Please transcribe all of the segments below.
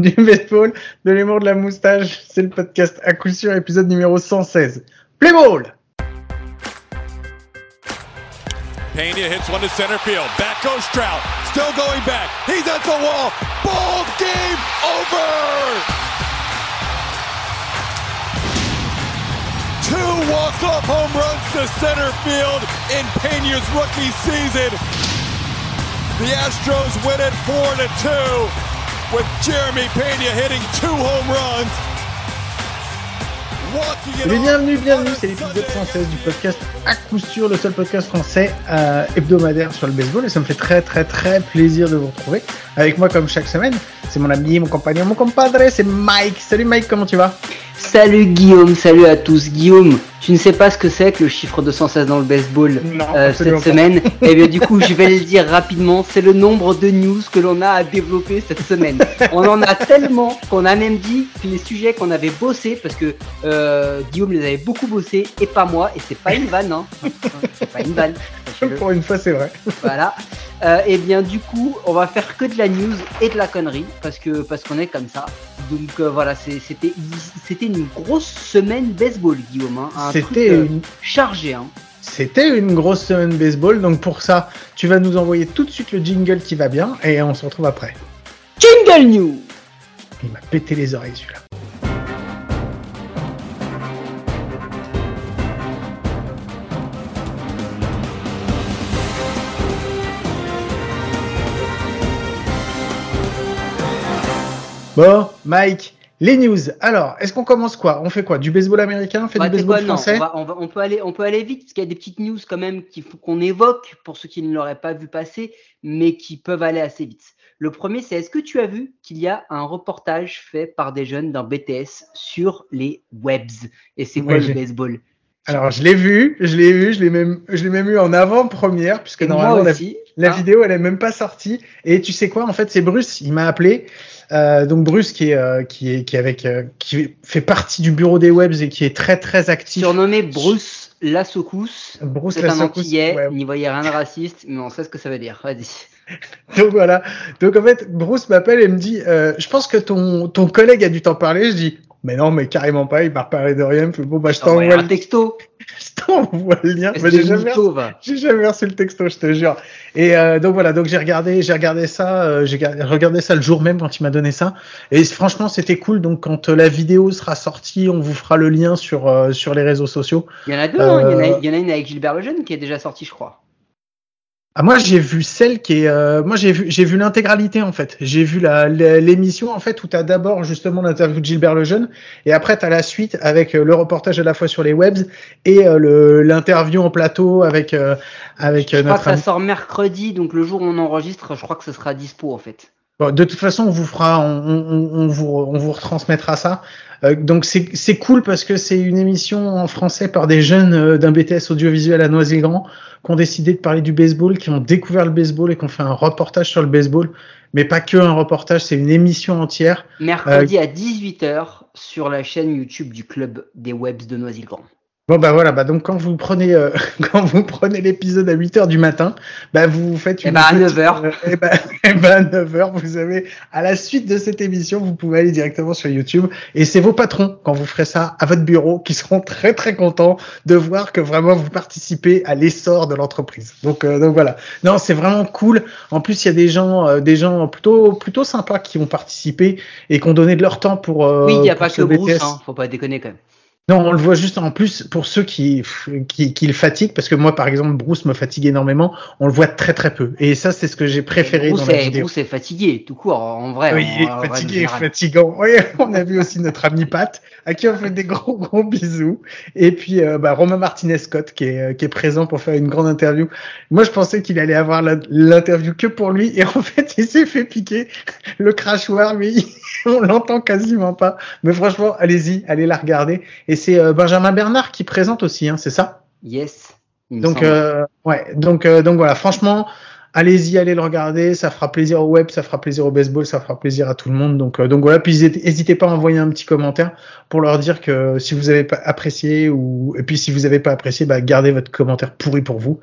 du baseball, de l'humour de la moustache. C'est le podcast à coup sûr, épisode numéro 116. Play ball! Pena hits one to center field. Back goes Trout. Still going back. He's at the wall. Ball game over. Two walk-off home runs to center field in Pena's rookie season. The Astros win it four to two with Jeremy Pena hitting two home runs. Et bienvenue, bienvenue, c'est l'épisode 116 du podcast à coup sûr, le seul podcast français euh, hebdomadaire sur le baseball et ça me fait très très très plaisir de vous retrouver avec moi comme chaque semaine. C'est mon ami, mon compagnon, mon compadre, c'est Mike. Salut Mike, comment tu vas? Salut Guillaume, salut à tous. Guillaume, tu ne sais pas ce que c'est que le chiffre 216 dans le baseball euh, cette semaine eh bien du coup, je vais le dire rapidement, c'est le nombre de news que l'on a à développer cette semaine. On en a tellement qu'on a même dit que les sujets qu'on avait bossés, parce que euh, Guillaume les avait beaucoup bossés et pas moi, et c'est pas une vanne, hein. c'est pas une vanne. Pour une fois, c'est vrai. Voilà. Euh, et bien du coup, on va faire que de la news et de la connerie parce que parce qu'on est comme ça. Donc euh, voilà, c'était c'était une grosse semaine baseball, Guillaume. Hein. C'était euh, une... chargé. Hein. C'était une grosse semaine baseball. Donc pour ça, tu vas nous envoyer tout de suite le jingle qui va bien et on se retrouve après. Jingle News. Il m'a pété les oreilles celui-là. Bon, Mike, les news. Alors, est-ce qu'on commence quoi? On fait quoi? Du baseball américain? On fait du baseball français? on, peut aller, on peut aller vite parce qu'il y a des petites news quand même qu'il faut qu'on évoque pour ceux qui ne l'auraient pas vu passer, mais qui peuvent aller assez vite. Le premier, c'est est-ce que tu as vu qu'il y a un reportage fait par des jeunes d'un BTS sur les webs? Et c'est quoi le baseball? Alors, je l'ai vu, je l'ai vu, je l'ai même, je l'ai même eu en avant-première, puisque normalement, la, la hein. vidéo, elle est même pas sortie. Et tu sais quoi, en fait, c'est Bruce, il m'a appelé. Euh, donc Bruce qui est euh, qui est qui est avec euh, qui fait partie du bureau des webs et qui est très très actif. Surnommé Bruce la Bruce C'est un antillais, ouais. n'y voyait rien de raciste, mais on sait ce que ça veut dire. Vas-y. donc voilà. Donc en fait, Bruce m'appelle et me dit, je pense que ton ton collègue a dû t'en parler. Je dis, mais non, mais carrément pas, il m'a reparlé de rien. Bon, bah, je t'envoie le texto. je t'envoie le lien. Bah, j'ai jamais, jamais reçu le texto, je te jure. Et euh, donc voilà, donc j'ai regardé, j'ai regardé ça, euh, j'ai regardé ça le jour même quand il m'a donné ça. Et franchement, c'était cool. Donc quand euh, la vidéo sera sortie, on vous fera le lien sur euh, sur les réseaux sociaux. Il y en a deux, hein. il, y en a, il y en a une avec Gilbert Lejeune qui est déjà sortie, je crois. Ah, moi j'ai vu celle qui est euh, moi j'ai vu j'ai vu l'intégralité en fait. J'ai vu la l'émission en fait où tu as d'abord justement l'interview de Gilbert Lejeune et après tu as la suite avec euh, le reportage à la fois sur les webs et euh, le l'interview en plateau avec avec je crois que ça sort mercredi donc le jour où on enregistre je crois que ce sera dispo en fait Bon, de toute façon, on vous fera, on, vous, on vous retransmettra ça. Euh, donc c'est cool parce que c'est une émission en français par des jeunes euh, d'un BTS audiovisuel à Noisy-le-Grand qui ont décidé de parler du baseball, qui ont découvert le baseball et qui ont fait un reportage sur le baseball. Mais pas que un reportage, c'est une émission entière. Mercredi à 18h sur la chaîne YouTube du club des webs de Noisy-le-Grand. Bon bah voilà, bah donc quand vous prenez euh, quand vous prenez l'épisode à 8h du matin, bah vous faites une et bah à 9h. Euh, et, bah, et bah à 9h, vous avez à la suite de cette émission, vous pouvez aller directement sur YouTube et c'est vos patrons quand vous ferez ça à votre bureau qui seront très très contents de voir que vraiment vous participez à l'essor de l'entreprise. Donc euh, donc voilà. Non, c'est vraiment cool. En plus, il y a des gens des gens plutôt plutôt sympas qui ont participé et qui ont donné de leur temps pour Oui, il n'y a pas que Bruce, hein, faut pas déconner quand même. Non, on le voit juste en plus pour ceux qui, qui, qui le fatiguent, parce que moi, par exemple, Bruce me fatigue énormément. On le voit très très peu. Et ça, c'est ce que j'ai préféré Bruce dans la est, vidéo. Bruce est fatigué, tout court, en vrai. Oui, fatigué, fatigant. Oui, on a vu aussi notre ami Pat, à qui on fait des gros gros bisous. Et puis, euh, bah, Romain Martinez Scott, qui est, qui est présent pour faire une grande interview. Moi, je pensais qu'il allait avoir l'interview que pour lui, et en fait, il s'est fait piquer le crachoir, mais on l'entend quasiment pas. Mais franchement, allez-y, allez la regarder. Et c'est euh, Benjamin Bernard qui présente aussi, hein, c'est ça? Yes. Donc, euh, ouais, donc, euh, donc voilà, franchement, allez-y, allez le regarder, ça fera plaisir au web, ça fera plaisir au baseball, ça fera plaisir à tout le monde. Donc, donc voilà, puis n'hésitez pas à envoyer un petit commentaire pour leur dire que si vous avez pas apprécié ou et puis si vous avez pas apprécié, bah gardez votre commentaire pourri pour vous.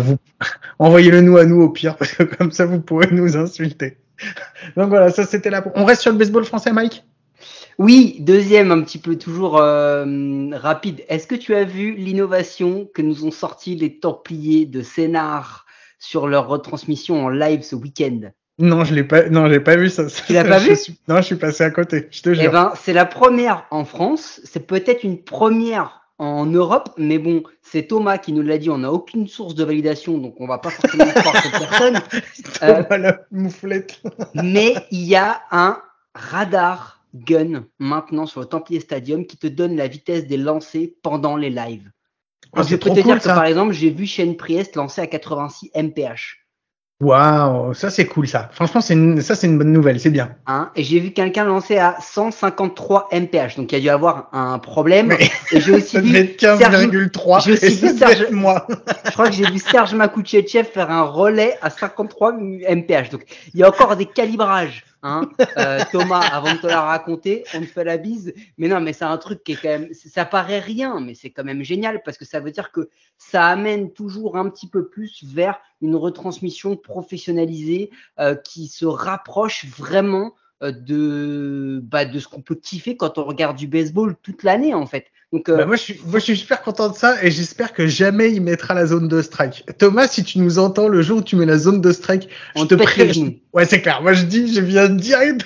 vous envoyez-le nous à nous au pire parce que comme ça vous pourrez nous insulter. Donc voilà, ça c'était là. On reste sur le baseball français, Mike? Oui, deuxième, un petit peu toujours euh, rapide. Est-ce que tu as vu l'innovation que nous ont sorti les Templiers de Sénard sur leur retransmission en live ce week-end? Non, je l'ai pas. Non, j'ai pas vu ça. Tu l'as pas vu? Non, je suis passé à côté. Je te jure. Eh ben, c'est la première en France. C'est peut-être une première en Europe, mais bon, c'est Thomas qui nous l'a dit. On n'a aucune source de validation, donc on va pas forcément croire cette personne. Euh, la mouflette. mais il y a un radar gun maintenant sur le Templier Stadium qui te donne la vitesse des lancers pendant les lives. Ah, je peux te dire que par exemple, j'ai vu Shane Priest lancer à 86 mph. Waouh, ça c'est cool ça. Franchement, c'est ça c'est une bonne nouvelle, c'est bien. Hein, et j'ai vu quelqu'un lancer à 153 mph, donc il y a dû avoir un problème. Et j'ai aussi vu 15,3. J'ai aussi vu Serge. Moi. je crois que j'ai vu Serge Makouchechev faire un relais à 53 mph. Donc il y a encore des calibrages. Hein euh, Thomas, avant de te la raconter, on te fait la bise. Mais non, mais c'est un truc qui est quand même, ça paraît rien, mais c'est quand même génial parce que ça veut dire que ça amène toujours un petit peu plus vers une retransmission professionnalisée euh, qui se rapproche vraiment euh, bah, de ce qu'on peut kiffer quand on regarde du baseball toute l'année en fait. Donc, euh, bah, moi, je suis, moi, je suis super content de ça et j'espère que jamais il mettra la zone de strike. Thomas, si tu nous entends le jour où tu mets la zone de strike, on je te prie. Ouais, c'est clair. Moi, je dis, je viens direct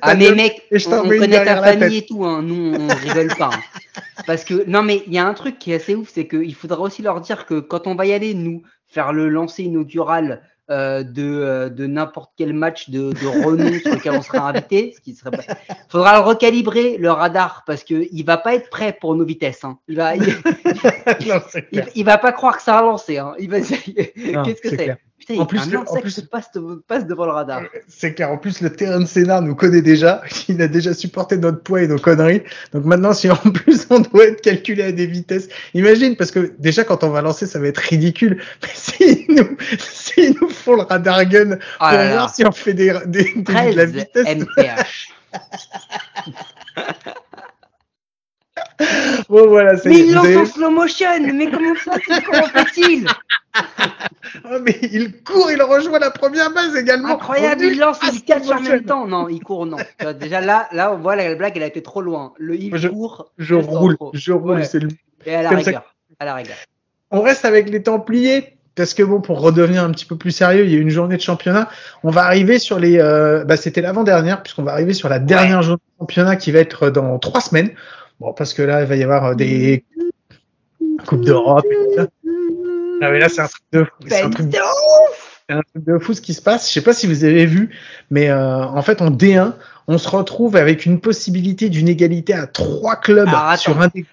Ah, mais mec, et je on, on connaît ta famille et tout, hein. Nous, on rigole pas. Hein. Parce que, non, mais il y a un truc qui est assez ouf, c'est qu'il faudra aussi leur dire que quand on va y aller, nous, faire le lancer inaugural euh, de, euh, de n'importe quel match de, de renom sur lequel on sera invité. Ce qui serait... faudra le recalibrer le radar parce que il va pas être prêt pour nos vitesses. Hein. Il va, il... il, va pas croire que ça a lancé. Hein. Il va, qu'est-ce que c'est en plus, un en plus, passe, passe, devant le radar. C'est clair. En plus, le terrain de Sénat nous connaît déjà. Il a déjà supporté notre poids et nos conneries. Donc maintenant, si en plus on doit être calculé à des vitesses, imagine, parce que déjà quand on va lancer, ça va être ridicule. Mais s'ils nous, nous font le radar gun oh pour voir si on fait des, des, des de la vitesse. MPH. Bon voilà, Mais il lance en slow motion. Mais comment fait-il? Oh, mais il court, il rejoint la première base également. Incroyable, il lance, il catch en même temps. Non, il court, non. Déjà là, là, on voit la blague, elle a été trop loin. Le il je, court. Je roule, je roule, c'est le. Et à la rigueur, à la rigueur. On reste avec les Templiers. Parce que bon, pour redevenir un petit peu plus sérieux, il y a une journée de championnat. On va arriver sur les, euh, bah, c'était l'avant-dernière, puisqu'on va arriver sur la dernière journée de championnat qui va être dans trois semaines. Bon, parce que là, il va y avoir des coupes d'Europe. Ah mais là, c'est un truc de fou. C'est un truc de fou. un truc de fou ce qui se passe. Je sais pas si vous avez vu, mais euh, en fait, en D1, on se retrouve avec une possibilité d'une égalité à trois clubs sur un des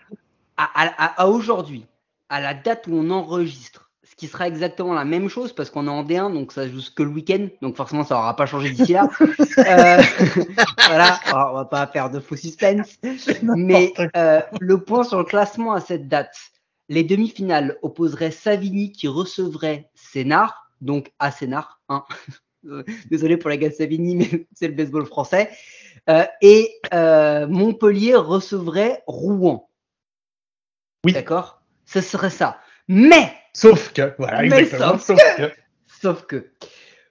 à, à, aujourd'hui, à la date où on enregistre, qui sera exactement la même chose parce qu'on est en D1, donc ça joue que le week-end, donc forcément ça n'aura pas changé d'ici là. euh, voilà, on va pas faire de faux suspense, mais euh, le point sur le classement à cette date, les demi-finales opposeraient Savigny qui recevrait Sénard, donc à Sénard. Hein. Désolé pour la gars de Savigny, mais c'est le baseball français. Euh, et euh, Montpellier recevrait Rouen. Oui. D'accord? Ce serait ça. Mais Sauf que, voilà, exactement. Sauf, que, sauf que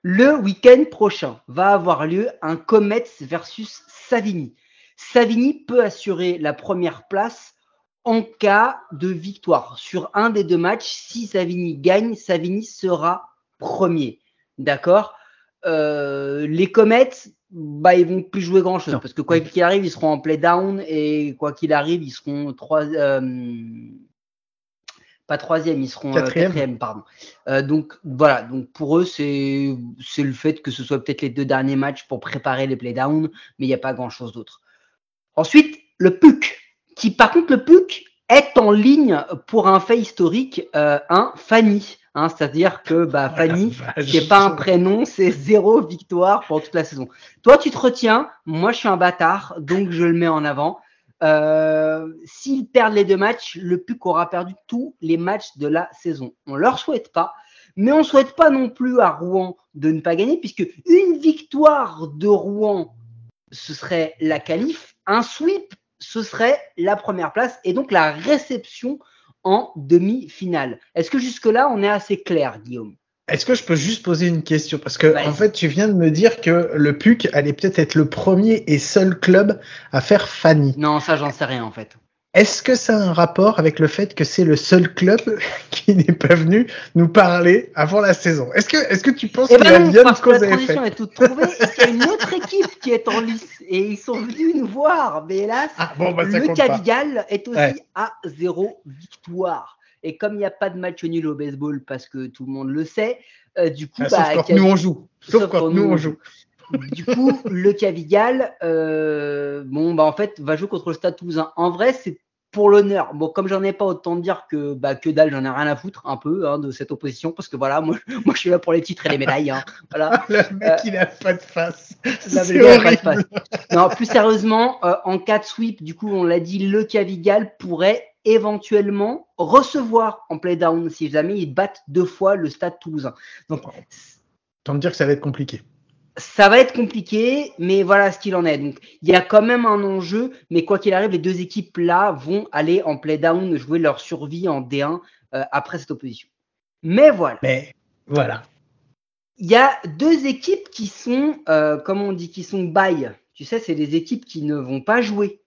le week-end prochain va avoir lieu un Comets versus Savigny. Savigny peut assurer la première place en cas de victoire. Sur un des deux matchs, si Savigny gagne, Savigny sera premier. D'accord? Euh, Les Comets, bah, ils vont plus jouer grand chose parce que quoi qu'il arrive, ils seront en play down et quoi qu'il arrive, ils seront trois, euh, pas troisième, ils seront euh, quatrième, pardon. donc voilà, donc pour eux, c'est le fait que ce soit peut-être les deux derniers matchs pour préparer les play down, mais il n'y a pas grand chose d'autre. Ensuite, le PUC qui par contre le PUC est en ligne pour un fait historique, euh, un Fanny. Hein, C'est-à-dire que bah, Fanny, c'est pas un prénom, c'est zéro victoire pour toute la saison. Toi, tu te retiens, moi je suis un bâtard, donc je le mets en avant. Euh, S'ils perdent les deux matchs, le PUC aura perdu tous les matchs de la saison. On leur souhaite pas, mais on souhaite pas non plus à Rouen de ne pas gagner, puisque une victoire de Rouen, ce serait la qualif. Un sweep ce serait la première place et donc la réception en demi-finale. Est-ce que jusque-là, on est assez clair, Guillaume? Est-ce que je peux juste poser une question? Parce que en fait, tu viens de me dire que le PUC allait peut-être être le premier et seul club à faire Fanny. Non, ça, j'en sais rien en fait. Est-ce que ça a un rapport avec le fait que c'est le seul club qui n'est pas venu nous parler avant la saison? Est-ce que, est-ce que tu penses eh qu'il ben bien parce que la transition est toute trouvée et qu'il y a une autre équipe qui est en lice et ils sont venus nous voir. Mais hélas, ah, bon, bah, le Cavigal est aussi à zéro victoire. Et comme il n'y a pas de match nul au baseball parce que tout le monde le sait, euh, du coup, ah, bah, sauf quand nous on joue. Sauf, quand, nous on joue. Du coup, le Cavigal, euh, bon, bah en fait, va jouer contre le Stade Toulousain. En vrai, c'est pour l'honneur. Bon, comme j'en ai pas autant de dire que bah, que dalle, j'en ai rien à foutre un peu hein, de cette opposition parce que voilà, moi, moi je suis là pour les titres et les médailles. Hein, voilà. le mec, euh, il a pas de face. Non, plus sérieusement, euh, en cas de sweep, du coup, on l'a dit, le Cavigal pourrait éventuellement recevoir en play down si jamais ils battent deux fois le Stade Toulousain. Donc, tant me dire que ça va être compliqué ça va être compliqué, mais voilà ce qu'il en est. Donc, il y a quand même un enjeu, mais quoi qu'il arrive, les deux équipes là vont aller en play down, jouer leur survie en D1 euh, après cette opposition. Mais voilà. Mais voilà. Il y a deux équipes qui sont, euh, comment on dit, qui sont bye. Tu sais, c'est des équipes qui ne vont pas jouer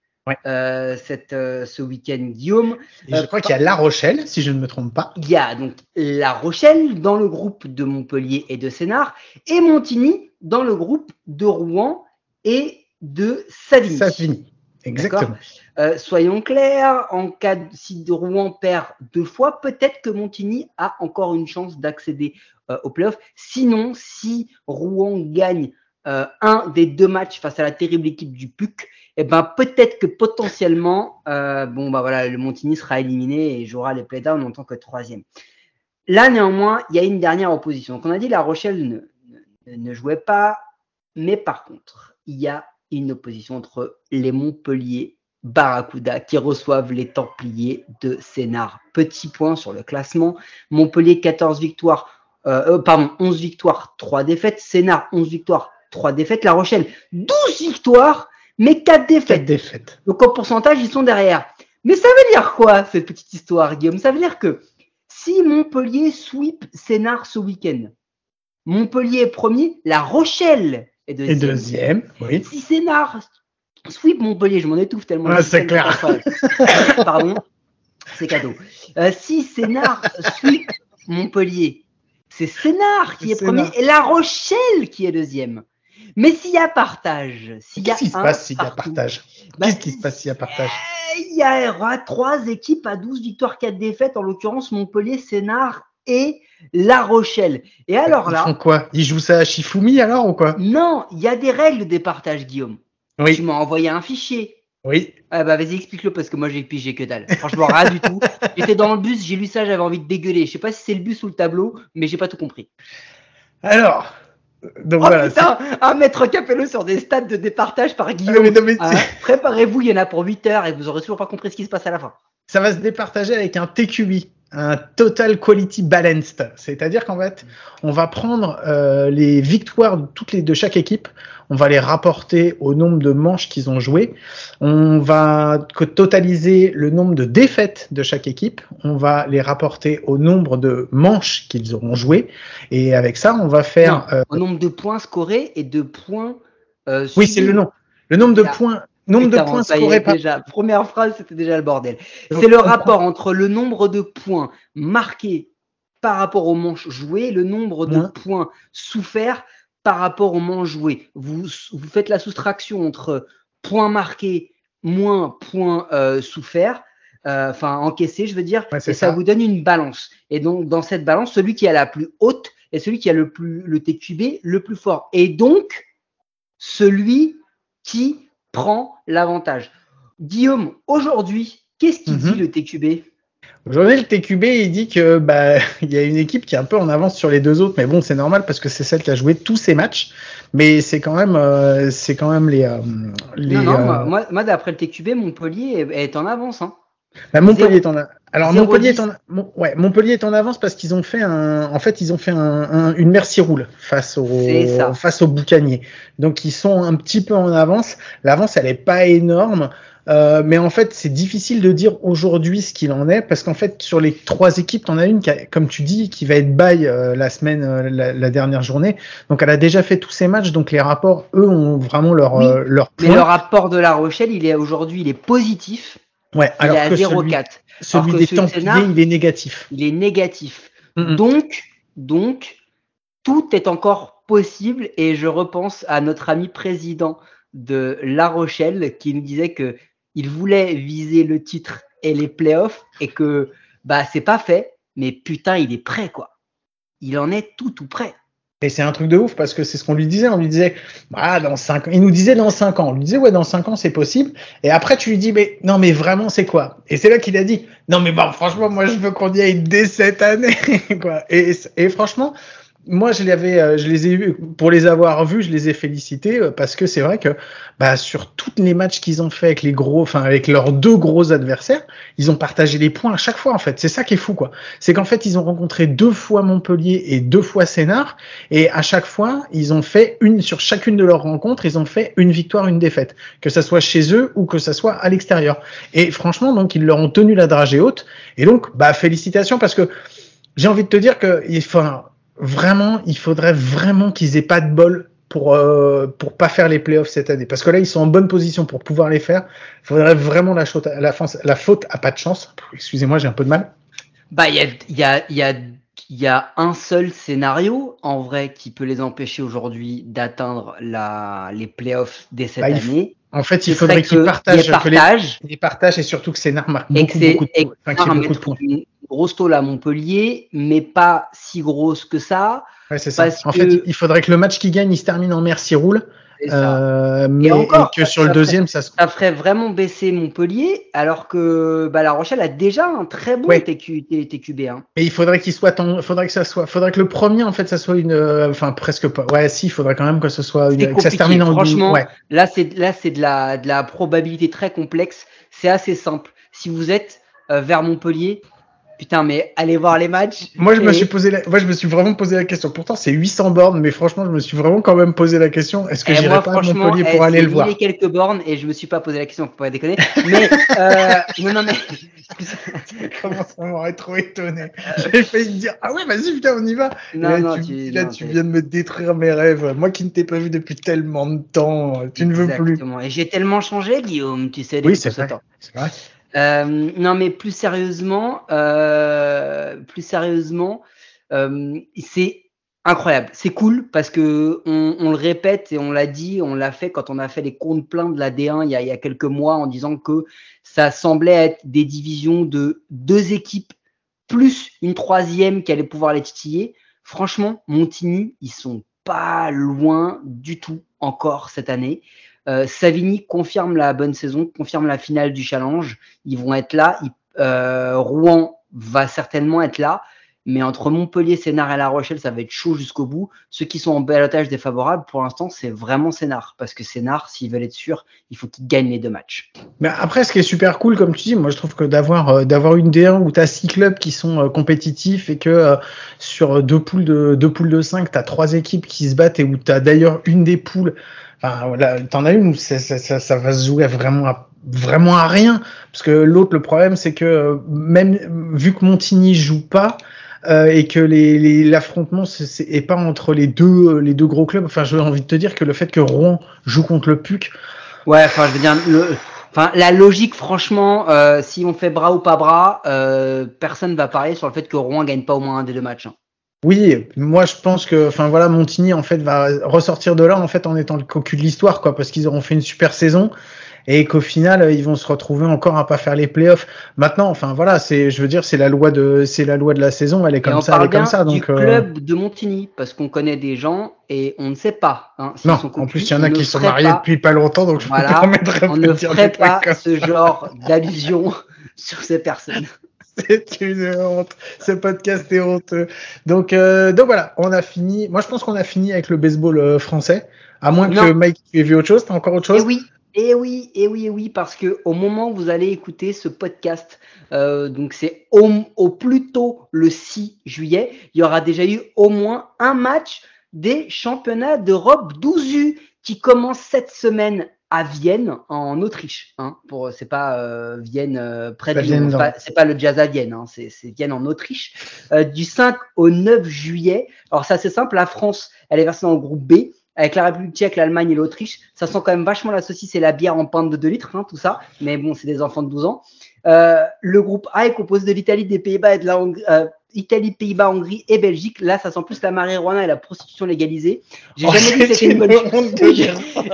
euh, cette, ce week-end, Guillaume. je crois qu'il y a La Rochelle, si je ne me trompe pas. Il y a donc La Rochelle dans le groupe de Montpellier et de Sénart et Montigny dans le groupe de Rouen et de Savigny. Savigny, exactement. Euh, soyons clairs, en cas de, si Rouen perd deux fois, peut-être que Montigny a encore une chance d'accéder euh, au playoff. Sinon, si Rouen gagne euh, un des deux matchs face à la terrible équipe du PUC, eh ben peut-être que potentiellement, bon bah voilà, le Montigny sera éliminé et jouera les playdowns en tant que troisième. Là néanmoins, il y a une dernière opposition. Donc on a dit La Rochelle ne, ne jouait pas. Mais par contre, il y a une opposition entre les Montpellier Barracuda qui reçoivent les Templiers de Sénart. Petit point sur le classement. Montpellier 14 victoires, euh, euh, pardon, 11 victoires, 3 défaites. Sénart 11 victoires, 3 défaites. La Rochelle 12 victoires, mais 4 défaites. défaites. Donc en pourcentage, ils sont derrière. Mais ça veut dire quoi cette petite histoire, Guillaume? Ça veut dire que si Montpellier sweep Sénart ce week-end, Montpellier est premier, La Rochelle est deuxième. Et deuxième, oui. Si Sénard sweep Montpellier, je m'en étouffe tellement. Ah, c'est clair. Pardon, c'est cadeau. Euh, si Sénard sweep Montpellier, c'est Sénard qui est, premier et La Rochelle qui est deuxième. Mais s'il y a partage, s'il Qu'est-ce qui se passe s'il y a partage bah, Qu'est-ce qui se passe s'il y a partage Il y aura trois équipes à 12 victoires, 4 défaites, en l'occurrence Montpellier, Sénard et La Rochelle. Et alors là. Ils font quoi? Ils jouent ça à Shifumi alors ou quoi? Non, il y a des règles des partages, Guillaume. Oui. Tu m'as envoyé un fichier. Oui. Ah bah vas-y, explique-le parce que moi j'ai pigé que dalle. Franchement, rien du tout. J'étais dans le bus, j'ai lu ça, j'avais envie de dégueuler. Je sais pas si c'est le bus ou le tableau, mais j'ai pas tout compris. Alors, donc oh voilà, putain, un maître capello sur des stades de départage par Guillaume. Ah, préparez-vous, il y en a pour 8 heures et vous aurez toujours pas compris ce qui se passe à la fin. Ça va se départager avec un TQB un total quality balanced, c'est-à-dire qu'en fait, on va prendre euh, les victoires de toutes les de chaque équipe, on va les rapporter au nombre de manches qu'ils ont joué, on va totaliser le nombre de défaites de chaque équipe, on va les rapporter au nombre de manches qu'ils auront joué, et avec ça, on va faire euh, au nombre de points scorés et de points. Euh, oui, c'est le nom. Le nombre de points Nombre de points scorés par... déjà. Première phrase, c'était déjà le bordel. C'est le rapport entre le nombre de points marqués par rapport aux manches jouées, le nombre de points soufferts par rapport aux manches jouées. Vous, vous faites la soustraction entre points marqués moins points euh, soufferts, euh, enfin encaissés, je veux dire, et ça. ça. vous donne une balance. Et donc, dans cette balance, celui qui a la plus haute est celui qui a le plus le TQB le plus fort. Et donc, celui qui prend l'avantage. Guillaume, aujourd'hui, qu'est-ce qu'il dit mhm. le TQB Aujourd'hui, le TQB, il dit que bah il y a une équipe qui est un peu en avance sur les deux autres, mais bon, c'est normal parce que c'est celle qui a joué tous ses matchs. Mais c'est quand même, euh, c'est quand même les, euh, les. Non, non, euh, moi, moi d'après le TQB, Montpellier est, en avance. Hein. Bah, Montpellier est en alors Montpellier est en ouais, Montpellier est en avance parce qu'ils ont fait un en fait ils ont fait un, une merci roule face au face au boucanier. Donc ils sont un petit peu en avance. L'avance elle est pas énorme. Euh, mais en fait, c'est difficile de dire aujourd'hui ce qu'il en est parce qu'en fait, sur les trois équipes, t'en as une qui, comme tu dis, qui va être bail euh, la semaine, euh, la, dernière journée. Donc, elle a déjà fait tous ses matchs. Donc, les rapports, eux, ont vraiment leur leur. Mais le rapport de La Rochelle, il est aujourd'hui, il est positif. Ouais. Il alors est à 0,4. Celui, des Templiers, il est négatif. Il est négatif. Donc, donc, tout est encore possible. Et je repense à notre ami président de La Rochelle qui nous disait que il voulait viser le titre et les playoffs et que bah c'est pas fait, mais putain, il est prêt quoi. Il en est tout tout prêt. Et c'est un truc de ouf parce que c'est ce qu'on lui disait. On lui disait, ah, dans cinq ans. Il nous disait dans 5 ans. On lui disait, ouais, dans 5 ans, c'est possible. Et après, tu lui dis, mais non, mais vraiment, c'est quoi? Et c'est là qu'il a dit, non, mais bon, franchement, moi, je veux qu'on y aille dès cette année. quoi. Et, et franchement, moi, je, l'avais, euh, je les ai pour les avoir vus, je les ai félicités euh, parce que c'est vrai que bah, sur tous les matchs qu'ils ont fait avec les gros, enfin avec leurs deux gros adversaires, ils ont partagé les points à chaque fois en fait. C'est ça qui est fou quoi. C'est qu'en fait ils ont rencontré deux fois Montpellier et deux fois Sénart et à chaque fois ils ont fait une sur chacune de leurs rencontres, ils ont fait une victoire, une défaite, que ça soit chez eux ou que ça soit à l'extérieur. Et franchement donc ils leur ont tenu la dragée haute et donc bah félicitations parce que j'ai envie de te dire que enfin vraiment, il faudrait vraiment qu'ils aient pas de bol pour euh, pour pas faire les playoffs cette année parce que là ils sont en bonne position pour pouvoir les faire. Il faudrait vraiment la, faute, la, la faute à pas de chance. Excusez-moi, j'ai un peu de mal. Bah il y a il y a il y a y a un seul scénario en vrai qui peut les empêcher aujourd'hui d'atteindre la les playoffs dès cette bah, année. En fait, il faudrait qu'ils partagent, les partagent et surtout que Sénart marque beaucoup, beaucoup, de, points tôle à Montpellier, mais pas si grosse que ça. Ouais, c'est ça. En fait, il faudrait que le match qui gagne, il se termine en merci roule. Euh, mais encore, que sur le deuxième, ça, ça ferait vraiment baisser Montpellier, alors que bah, La Rochelle a déjà un très bon TQ, TQB. Hein. Et il faudrait qu'il soit, en, faudrait que ça soit, faudrait que le premier en fait, ça soit une, euh, enfin presque pas. Ouais, si, il faudrait quand même que ce soit une, que ça se termine en Franchement, ouais. là c'est là c'est de la de la probabilité très complexe. C'est assez simple. Si vous êtes euh, vers Montpellier, Putain, mais allez voir les matchs. Moi, je me suis posé, moi, je me suis vraiment posé la question. Pourtant, c'est 800 bornes, mais franchement, je me suis vraiment quand même posé la question. Est-ce que eh, j'irai pas à Montpellier pour eh, aller le voir Il quelques bornes et je me suis pas posé la question, pour pas déconner. Mais euh, non, non, mais comment ça m'aurait trop étonné. J'ai failli dire ah ouais, vas-y, viens, on y va. Non, là, non, tu, là, tu viens de me détruire mes rêves. Moi qui ne t'ai pas vu depuis tellement de temps, tu ne veux plus. Et j'ai tellement changé, Guillaume. Tu sais. Oui, c'est vrai. Euh, non, mais plus sérieusement, euh, plus sérieusement, euh, c'est incroyable. C'est cool parce que on, le répète et on l'a dit, on l'a fait quand on a fait les comptes pleins de la D1 il y, a, il y a quelques mois en disant que ça semblait être des divisions de deux équipes plus une troisième qui allait pouvoir les titiller. Franchement, Montigny, ils sont pas loin du tout encore cette année. Euh, Savigny confirme la bonne saison, confirme la finale du challenge. Ils vont être là. Euh, Rouen va certainement être là. Mais entre Montpellier, Sénart et La Rochelle, ça va être chaud jusqu'au bout. Ceux qui sont en balotage défavorable, pour l'instant, c'est vraiment Sénart. Parce que Sénart, s'ils veulent être sûrs, il faut qu'ils gagnent les deux matchs. Mais après, ce qui est super cool, comme tu dis, moi je trouve que d'avoir euh, une D1 où tu as six clubs qui sont compétitifs et que sur deux poules de deux poules de 5, tu as trois équipes qui se battent et où tu as d'ailleurs une des poules Enfin, t'en as une où ça, ça, ça, va se jouer vraiment à, vraiment à rien. Parce que l'autre, le problème, c'est que euh, même vu que Montigny joue pas, euh, et que l'affrontement les, est pas entre les deux les deux gros clubs. Enfin, j'ai envie de te dire que le fait que Rouen joue contre le PUC. Ouais, enfin, je veux dire, le, enfin, la logique, franchement, euh, si on fait bras ou pas bras, euh, personne va parler sur le fait que Rouen gagne pas au moins un des deux matchs. Hein. Oui, moi je pense que, enfin voilà, Montigny en fait va ressortir de là en fait en étant le cocu de l'histoire quoi, parce qu'ils auront fait une super saison et qu'au final ils vont se retrouver encore à pas faire les playoffs. Maintenant, enfin voilà, c'est, je veux dire, c'est la loi de, c'est la loi de la saison, elle est comme ça, elle est comme ça. Donc du euh, club de Montigny, parce qu'on connaît des gens et on ne sait pas. Hein, non, en plus il y en a qui sont mariés depuis pas longtemps, donc je voilà, on ne ferait pas ce genre d'allusion sur ces personnes. C'est une honte. Ce podcast est honteux. Donc, euh, donc voilà, on a fini. Moi, je pense qu'on a fini avec le baseball euh, français. À moins que Mike ait vu autre chose. T'as encore autre chose? Et oui. Et oui, et oui, et oui, parce que au moment où vous allez écouter ce podcast, euh, donc c'est au, au, plus tôt le 6 juillet, il y aura déjà eu au moins un match des championnats d'Europe 12U qui commence cette semaine à Vienne en Autriche. Hein, pour c'est pas euh, Vienne euh, près de Vienne, c'est pas, le jazz à Vienne, hein, c'est Vienne en Autriche. Euh, du 5 au 9 juillet. Alors ça c'est simple, la France, elle est versée dans le groupe B avec la République tchèque, l'Allemagne et l'Autriche. Ça sent quand même vachement la saucisse et la bière en pinte de 2 litres, hein, tout ça. Mais bon, c'est des enfants de 12 ans. Euh, le groupe A est composé de l'Italie, des Pays-Bas et de la euh, Italie, Pays-Bas, Hongrie et Belgique. Là, ça sent plus la marijuana et la prostitution légalisée. J'ai oh, jamais dit que c'était une bonne chose.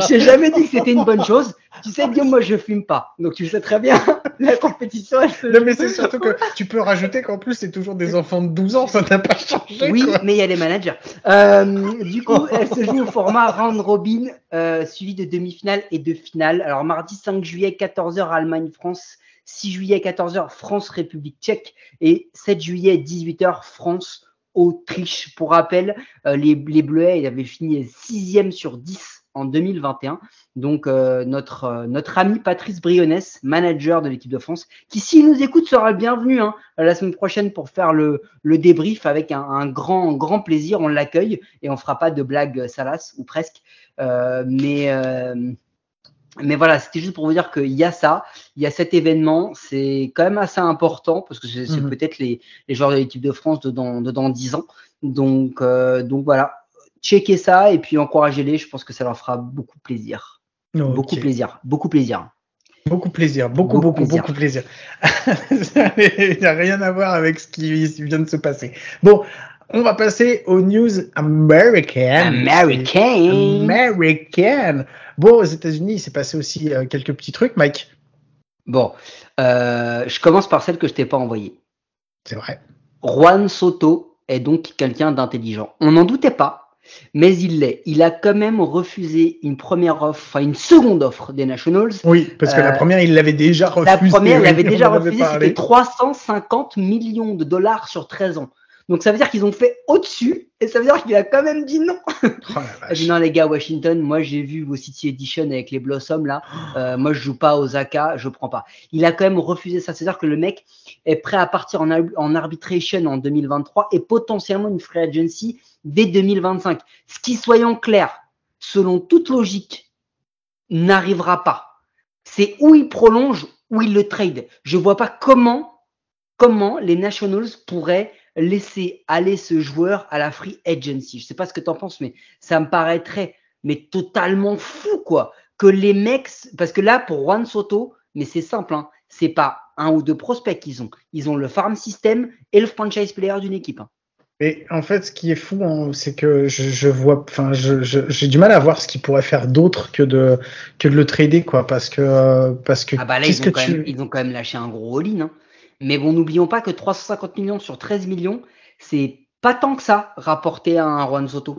J'ai jamais dit que c'était une bonne chose. Tu sais, Guillaume, moi, je fume pas. Donc, tu sais très bien, la compétition, elle se Non, mais c'est surtout que tu peux rajouter qu'en plus, c'est toujours des enfants de 12 ans. Ça n'a pas changé. Oui, mais il y a les managers. Euh, du coup, elle se joue au format round robin, euh, suivi de demi-finale et de finale. Alors, mardi 5 juillet, 14h, Allemagne-France. 6 juillet 14h, France-République tchèque et 7 juillet 18h, France Autriche. Pour rappel, euh, les, les Bleuets avaient fini 6e sur 10 en 2021. Donc euh, notre, euh, notre ami Patrice Brionnes, manager de l'équipe de France, qui s'il nous écoute sera le bienvenu hein, la semaine prochaine pour faire le, le débrief avec un, un, grand, grand plaisir. On l'accueille et on fera pas de blagues salaces ou presque. mais mais voilà, c'était juste pour vous dire qu'il y a ça, il y a cet événement, c'est quand même assez important parce que c'est mhm. peut-être les, les, joueurs de l'équipe de France de dans, de dans 10 ans. Donc, euh, donc voilà, checkez ça et puis encouragez-les, je pense que ça leur fera beaucoup plaisir. Beaucoup plaisir, beaucoup plaisir. Beaucoup plaisir, beaucoup, beaucoup, beaucoup plaisir. Il n'y a rien à voir avec ce qui vient de se passer. Bon, on va passer aux news américaines. American. American. Bon, aux États-Unis, il s'est passé aussi euh, quelques petits trucs, Mike. Bon, euh, je commence par celle que je t'ai pas envoyée. C'est vrai. Juan Soto est donc quelqu'un d'intelligent. On n'en doutait pas, mais il l'est. Il a quand même refusé une première offre, enfin une seconde offre des Nationals. Oui, parce que la euh, première, il l'avait déjà refusée. La première, il l'avait déjà refusée, c'était 350 millions de dollars sur 13 ans. Donc ça veut dire qu'ils ont fait au-dessus et ça veut dire qu'il a quand même dit non. Oh, dit non les gars Washington, moi j'ai vu vos City Edition avec les Blossoms là, euh, moi je joue pas aux AK, je prends pas. Il a quand même refusé ça, c'est-à-dire que le mec est prêt à partir en, en arbitration en 2023 et potentiellement une free agency dès 2025. Ce qui soyons clairs, selon toute logique, n'arrivera pas. C'est où il prolonge ou il le trade. Je vois pas comment comment les Nationals pourraient laisser aller ce joueur à la free agency. Je sais pas ce que tu en penses, mais ça me paraîtrait mais totalement fou, quoi. Que les mecs, parce que là, pour Juan Soto, mais c'est simple, hein, c'est pas un ou deux prospects qu'ils ont. Ils ont le farm system et le franchise player d'une équipe. Hein. Mais en fait, ce qui est fou, hein, c'est que je, vois, enfin, j'ai du mal à voir ce qu'ils pourraient faire d'autre que de que de le trader, quoi, parce que parce que. Ah bah là, ils ont, quand même, ils ont quand même lâché un gros all-in. Hein. Mais bon, n'oublions pas que 350 millions sur 13 millions, c'est pas tant que ça rapporté à un Juan Soto.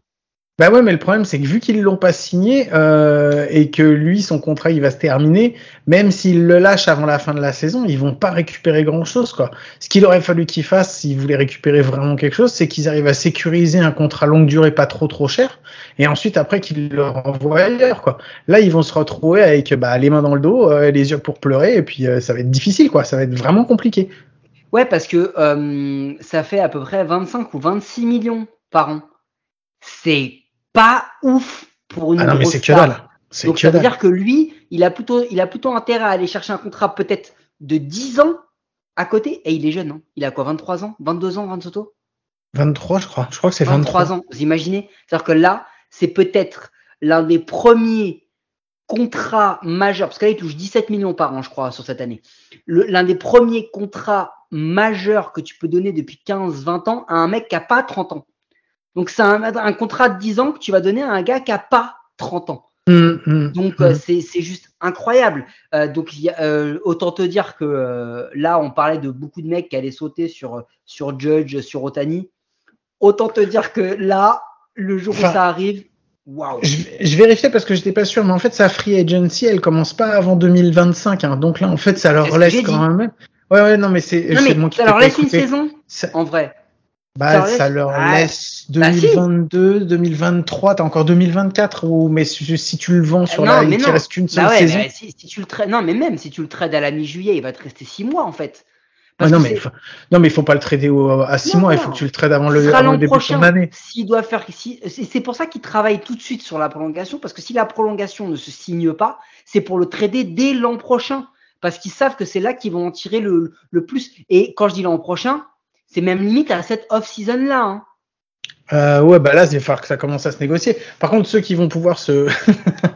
Bah ouais, mais le problème, c'est que vu qu'ils l'ont pas signé euh, et que lui, son contrat, il va se terminer, même s'ils le lâchent avant la fin de la saison, ils vont pas récupérer grand chose, quoi. Ce qu'il aurait fallu qu'ils fassent s'ils voulaient récupérer vraiment quelque chose, c'est qu'ils arrivent à sécuriser un contrat longue durée pas trop trop cher, et ensuite après qu'ils le renvoient ailleurs, quoi. Là, ils vont se retrouver avec bah, les mains dans le dos, euh, les yeux pour pleurer, et puis euh, ça va être difficile, quoi. Ça va être vraiment compliqué. Ouais, parce que euh, ça fait à peu près 25 ou 26 millions par an. C'est pas ouf pour une ah non, mais c'est que dalle. Donc ça veut dire que lui, il a plutôt, il a plutôt intérêt à aller chercher un contrat peut-être de 10 ans à côté. Et il est jeune, hein. Il a quoi, 23 ans 22 ans, 20 Soto 23, je crois. Je crois que c'est 23. 23 ans. Vous imaginez C'est-à-dire que là, c'est peut-être l'un des premiers contrats majeurs, parce que là, il touche 17 millions par an, je crois, sur cette année. L'un des premiers contrats majeurs que tu peux donner depuis 15-20 ans à un mec qui n'a pas 30 ans. Donc c'est un, contrat de 10 ans que tu vas donner à un gars qui n'a pas 30 ans. Mmh, mmh, donc euh, mmh. c'est juste incroyable. Euh, donc euh, autant te dire que là on parlait de beaucoup de mecs qui allaient sauter sur sur Judge, sur Otani. Autant te dire que là le jour où ça arrive, waouh. Je, je, vérifiais parce que j'étais pas sûr, mais en fait sa free agency elle commence pas avant 2025. Hein. donc là en fait ça leur laisse quand même. Ouais ouais non mais c'est. Ça leur laisse une saison en vrai. Bah, ça, leur laisse 2022, 2023, t'as encore 2024 ou mais si, tu le vends sur la, il reste qu'une seule bah saison. si, tu le trades, non mais même si tu le trades à la mi-juillet, il va te rester six mois en fait. Non, mais il faut, non, mais il faut pas le trader à 6 mois, il faut que tu le trades avant le, début de ton année. S'il doit faire, si, c'est pour ça qu'il travaille tout de suite sur la prolongation, parce que si la prolongation ne se signe pas, c'est pour le trader dès l'an prochain, parce qu'ils savent que c'est là qu'ils vont en tirer le, le, plus. Et quand je dis l'an prochain, c'est même limite à cette off-season là. Hein. Euh, ouais, bah là, va falloir que ça commence à se négocier. Par contre, ceux qui vont pouvoir se,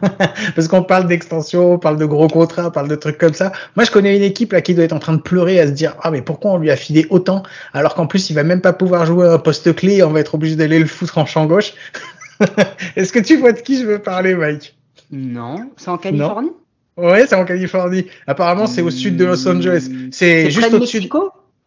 parce qu'on parle d'extension, on parle de gros contrats, on parle de trucs comme ça. Moi, je connais une équipe là qui doit être en train de pleurer à se dire ah mais pourquoi on lui a filé autant? Alors qu'en plus il va même pas pouvoir jouer un poste clé, et on va être obligé d'aller le foutre en champ gauche. Est-ce que tu vois de qui je veux parler, Mike? Non, c'est en Californie? Ouais, c'est en Californie. Apparemment, c'est au sud de Los Angeles. C'est juste au-dessus.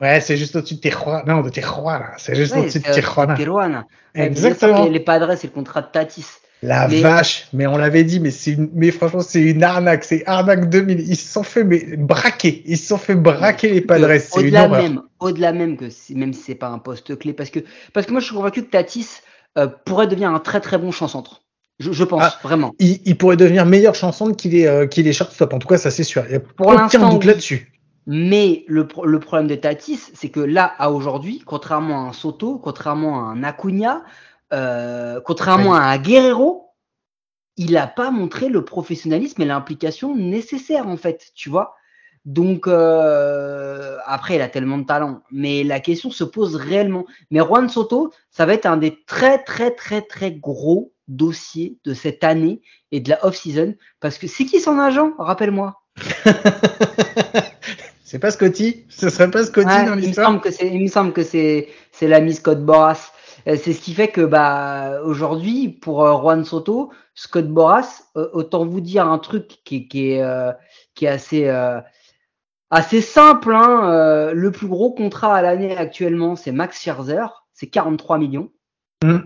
Ouais, c'est juste au-dessus de Tijuana. Non, de Tijuana. C'est juste au-dessus de Tijuana. Tijuana. Exactement. Les Padres, c'est le contrat de Tatis. La vache, mais on l'avait dit, mais c'est une, mais franchement, c'est une arnaque, c'est arnaque 2000. Ils se sont fait mais, braquer, ils se sont fait braquer les Padres. Au-delà même, au-delà même que même si c'est pas un poste clé, parce que parce que moi je suis convaincu que Tatis euh, pourrait devenir un très très bon chancentre. Je, je pense ah, vraiment. Il, il, pourrait devenir meilleur chanson qu'il est euh, qu'il est shortstop. En tout cas, ça c'est sûr. Il y a Pour aucun doute là-dessus. Mais le, le, problème de Tatis, c'est que là, à aujourd'hui, contrairement à un Soto, contrairement à un Acuna, euh, contrairement à un Guerrero, il n'a pas montré le professionnalisme et l'implication nécessaire, en fait, tu vois. Donc, euh, après, il a tellement de talent. Mais la question se pose réellement. Mais Juan Soto, ça va être un des très, très, très, très gros dossiers de cette année et de la off-season. Parce que c'est qui son agent? Rappelle-moi. C'est pas Scotty Ce serait pas Scotty dans l'histoire Il me semble que c'est c'est l'ami Scott Boras. Euh, c'est ce qui fait que bah aujourd'hui pour euh, Juan Soto, Scott Boras, euh, autant vous dire un truc qui, qui est qui est assez assez simple. Hein, le plus gros contrat à l'année actuellement, c'est Max Scherzer, c'est 43 millions. Mm.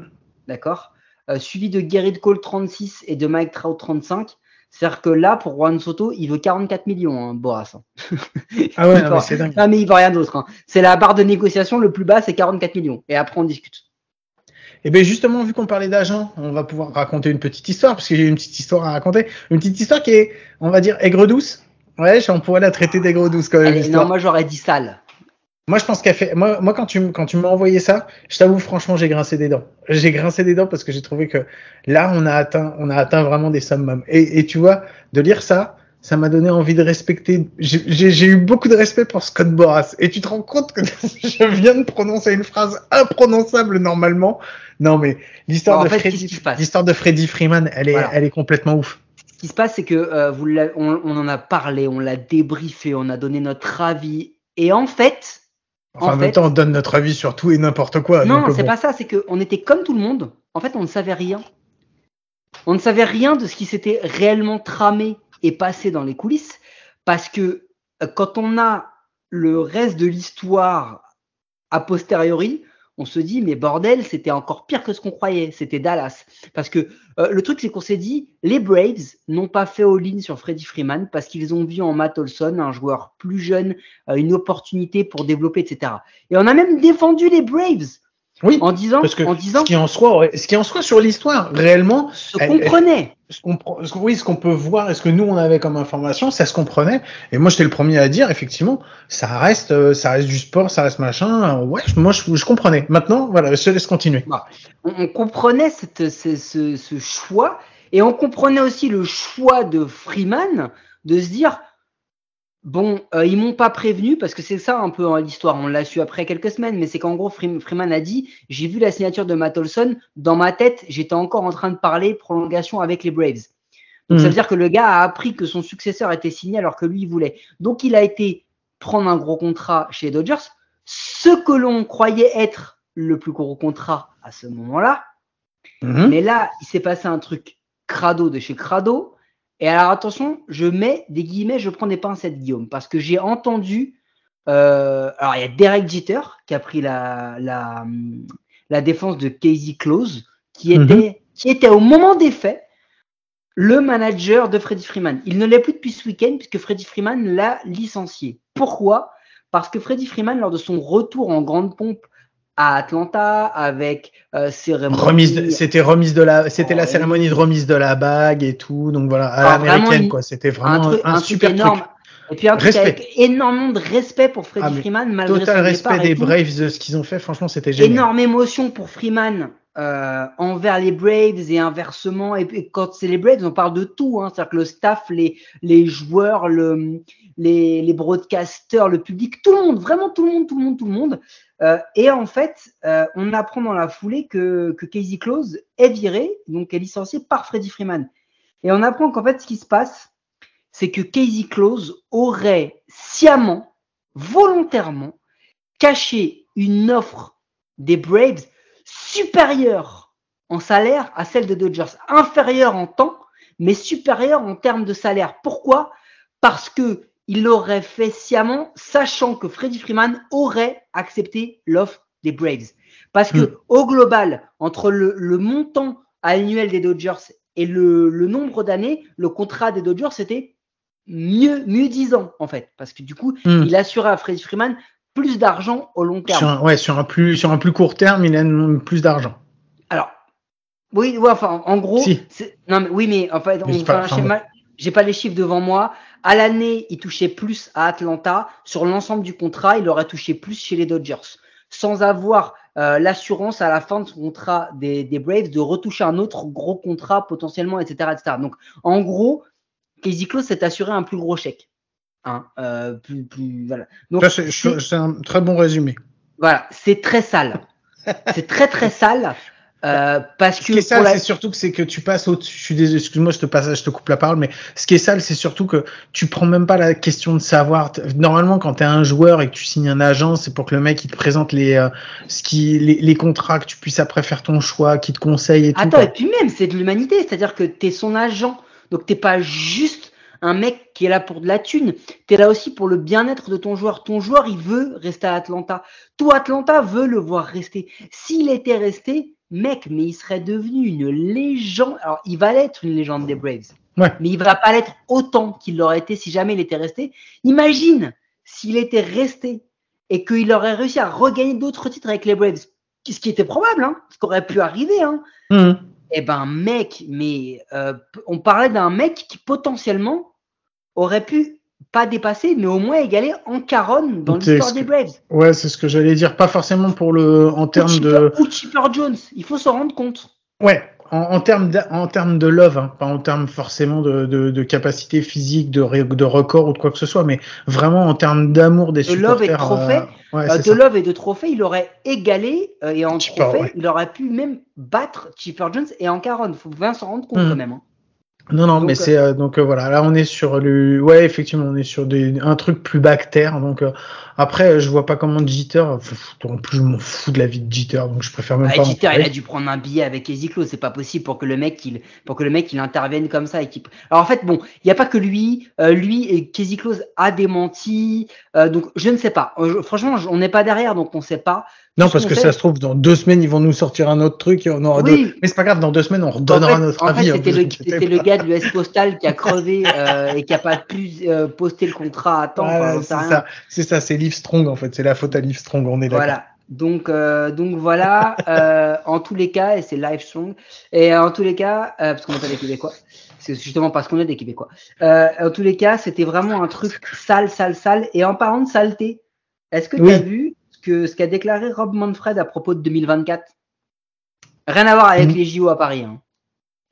D'accord. suivi de Gerrit Cole 36 et de Mike Trout 35. C'est-à-dire que là, pour Juan Soto, il veut 44 millions, hein, Boras. Ah ouais, mais c'est dingue. Non, mais il veut rien d'autre. Hein. C'est la barre de négociation le plus bas, c'est 44 millions. Et après, on discute. Et eh bien justement, vu qu'on parlait d'agents, on va pouvoir raconter une petite histoire, parce que j'ai une petite histoire à raconter. Une petite histoire qui est, on va dire, aigre douce. Ouais, on pourrait la traiter d'aigre douce quand même. non, moi j'aurais dit sale. Moi, je pense qu'elle fait. Moi, moi, quand tu quand tu m'as envoyé ça, je t'avoue franchement, j'ai grincé des dents. J'ai grincé des dents parce que j'ai trouvé que là, on a atteint, on a atteint vraiment des summums. Et, et tu vois, de lire ça, ça m'a donné envie de respecter. J'ai eu beaucoup de respect pour Scott Boras. Et tu te rends compte que je viens de prononcer une phrase imprononçable normalement. Non, mais l'histoire de Freddy, l'histoire de Freddie Freeman, elle est, elle est complètement ouf. Ce qui se passe, c'est que euh, vous on, on en a parlé, on l'a débriefé, on a donné notre avis. Et en fait, en, même temps, on donne notre avis sur tout et n'importe quoi. Non, c'est pas ça, c'est qu'on était comme tout le monde. En fait, on ne savait rien. On ne savait rien de ce qui s'était réellement tramé et passé dans les coulisses. Parce que euh, quand on a le reste de l'histoire a posteriori, on se dit, mais bordel, c'était encore pire que ce qu'on croyait. C'était Dallas. Parce que euh, le truc, c'est qu'on s'est dit, les Braves n'ont pas fait all-in sur Freddie Freeman parce qu'ils ont vu en Matt Olson, un joueur plus jeune, euh, une opportunité pour développer, etc. Et on a même défendu les Braves. Oui, en disant, parce que en disant, ce qui en soit, ce qui en soit sur l'histoire, réellement, se comprenait. Ce qu'on, oui, ce qu'on peut voir et ce que nous on avait comme information, ça se comprenait. Et moi, j'étais le premier à dire, effectivement, ça reste, euh, ça reste du sport, ça reste machin. Ouais, moi, je, je comprenais. Maintenant, voilà, je te laisse continuer. Bah, on, comprenait cette, ce, ce, ce choix et on comprenait aussi le choix de Freeman de se dire, Bon, euh, ils m'ont pas prévenu parce que c'est ça un peu hein, l'histoire. On l'a su après quelques semaines, mais c'est qu'en gros, Freeman a dit j'ai vu la signature de Matt Olson dans ma tête, j'étais encore en train de parler prolongation avec les Braves. Donc ça veut mhm. dire que le gars a appris que son successeur était signé alors que lui il voulait. Donc il a été prendre un gros contrat chez les Dodgers, ce que l'on croyait être le plus gros contrat à ce moment-là. Mhm. Mais là, il s'est passé un truc crado de chez crado et alors attention, je mets des guillemets, je prends des pincettes, Guillaume, parce que j'ai entendu. Euh, alors il y a Derek Jeter qui a pris la, la, la défense de Casey Close, qui mhm. était, qui était au moment des faits le manager de Freddie Freeman. Il ne l'est plus depuis ce week-end puisque Freddie Freeman l'a licencié. Pourquoi? Parce que Freddie Freeman, lors de son retour en grande pompe à Atlanta avec euh, cérémonie. C'était remise de la, c'était la cérémonie de remise de la bague et tout. Donc voilà, à ah, l'américaine quoi. C'était vraiment un, super énorme. Et puis un truc avec énormément de respect pour Freddie ah, Freeman malgré total respect des Braves de ce qu'ils ont fait. Franchement, c'était génial. Énorme émotion pour Freeman euh, envers les Braves et inversement. Et, quand c'est les Braves, on parle de tout. Hein. C'est-à-dire que le staff, les, les joueurs, le, les, les broadcasters, le public, tout le monde, vraiment tout le monde, tout le monde, tout le monde. Euh, et en fait, euh, on apprend dans la foulée que, que Casey Close est viré, donc est licencié par Freddie Freeman. Et on apprend qu'en fait, ce qui se passe, c'est que Casey Close aurait sciemment, volontairement, caché une offre des Braves supérieure en salaire à celle de Dodgers, inférieure en temps, mais supérieure en termes de salaire. Pourquoi? Parce que il l'aurait fait sciemment, sachant que Freddie Freeman aurait accepté l'offre des Braves. Parce que hmm. au global, entre le, montant annuel des Dodgers et le, nombre d'années, le contrat des Dodgers c'était mieux mieux disant en fait, parce que du coup, hmm. il assurait à Freddie Freeman plus d'argent au long terme. Sur un, ouais, sur un plus sur un plus court terme, il a plus d'argent. Alors, oui, enfin, en gros, non, mais oui, mais en fait, on fait un schéma. J'ai pas les chiffres devant moi. À l'année, il touchait plus à Atlanta. Sur l'ensemble du contrat, il aurait touché plus chez les Dodgers, sans avoir euh, l'assurance à la fin de son contrat des, des, Braves de retoucher un autre gros contrat potentiellement, etc., etc. Donc, en gros, Casey Close s'est assuré un plus gros chèque. Hein, euh, plus, plus, voilà. Donc, c'est un très bon résumé. Voilà, c'est très sale. c'est très très sale. Euh, parce ce qui est sale, c'est surtout que c'est que tu passes au. Je suis désolé, excuse-moi, je te passe, je te coupe la parole, mais ce qui est sale, c'est surtout que tu prends même pas la question de savoir. Normalement, quand tu es un joueur et que tu signes un agent, c'est pour que le mec il te présente les, euh, ce qui, les, les, contrats, que tu puisses après faire ton choix, qui te conseille et tout. Attends, et puis même, c'est de l'humanité, c'est-à-dire que tu es son agent, donc t'es pas juste un mec qui est là pour de la thune. Tu es là aussi pour le bien-être de ton joueur. Ton joueur, il veut rester à Atlanta. Toi, Atlanta veut le voir rester. S'il était resté, mec, mais il serait devenu une légende. Alors, il va l'être une légende des Braves. Mais il va pas l'être autant qu'il l'aurait été si jamais il était resté. Imagine s'il était resté et qu'il aurait réussi à regagner d'autres titres avec les Braves. Ce qui était probable, hein, ce qui aurait pu arriver. Hein. Mmh. Eh ben, mec, mais euh, on parlait d'un mec qui potentiellement aurait pu pas dépasser, mais au moins égaler en caronne dans l'histoire des Braves. Ouais, c'est ce que j'allais dire. Pas forcément pour le, en termes de. Ou Chipper Jones. Il faut se rendre compte. Ouais, en, termes de, en termes de love, hein, pas en termes forcément de, de, de, capacité physique, de, de record ou de quoi que ce soit, mais vraiment en termes d'amour des de supporters. Love et de trophée, euh, euh, de love et de trophée, il aurait égalé euh, et en trophée, il aurait pu même battre Chipper Jones et en caronne. Faut bien s'en rendre compte hmm. quand même. Hein. Non, non, mais c'est euh, donc euh, voilà. Là, on est sur le, ouais, effectivement, on est sur des, un truc plus bactère. Donc euh, après, je vois pas comment Jeter. En plus, je m'en fous de la vie de Jeter, donc je préfère même ah, pas. Jeter, il a dû prendre un billet avec Eziclo. C'est pas possible pour que le mec, il, pour que le mec, il intervienne comme ça. Et Alors en fait, bon, il y a pas que lui. lui et Close a démenti. donc je ne sais pas. franchement, on n'est pas derrière, donc on sait pas. Non, parce que ça se trouve, dans deux semaines, ils vont nous sortir un autre truc et on aura oui. Mais c'est pas grave, dans deux semaines, on redonnera notre en avis. Fait, c'était, le, le, gars de l'US Postal qui a crevé euh, et qui a pas pu euh, poster le contrat à temps. c'est, ça, c'est ça, c'est Live Strong en fait. C'est la faute à Live Strong, on est d'accord. Voilà. Donc, euh, donc voilà, euh, en tous les cas, et c'est Live Strong, et en tous les cas, euh, parce qu'on n'est pas des Québécois, c'est justement parce qu'on est des Québécois. en tous les cas, c'était vraiment un truc sale, sale, sale. Et en parlant de saleté, est-ce que tu as vu que ce qu'a déclaré Rob Manfred à propos de 2024. Rien à voir avec mm. les JO à Paris. Hein.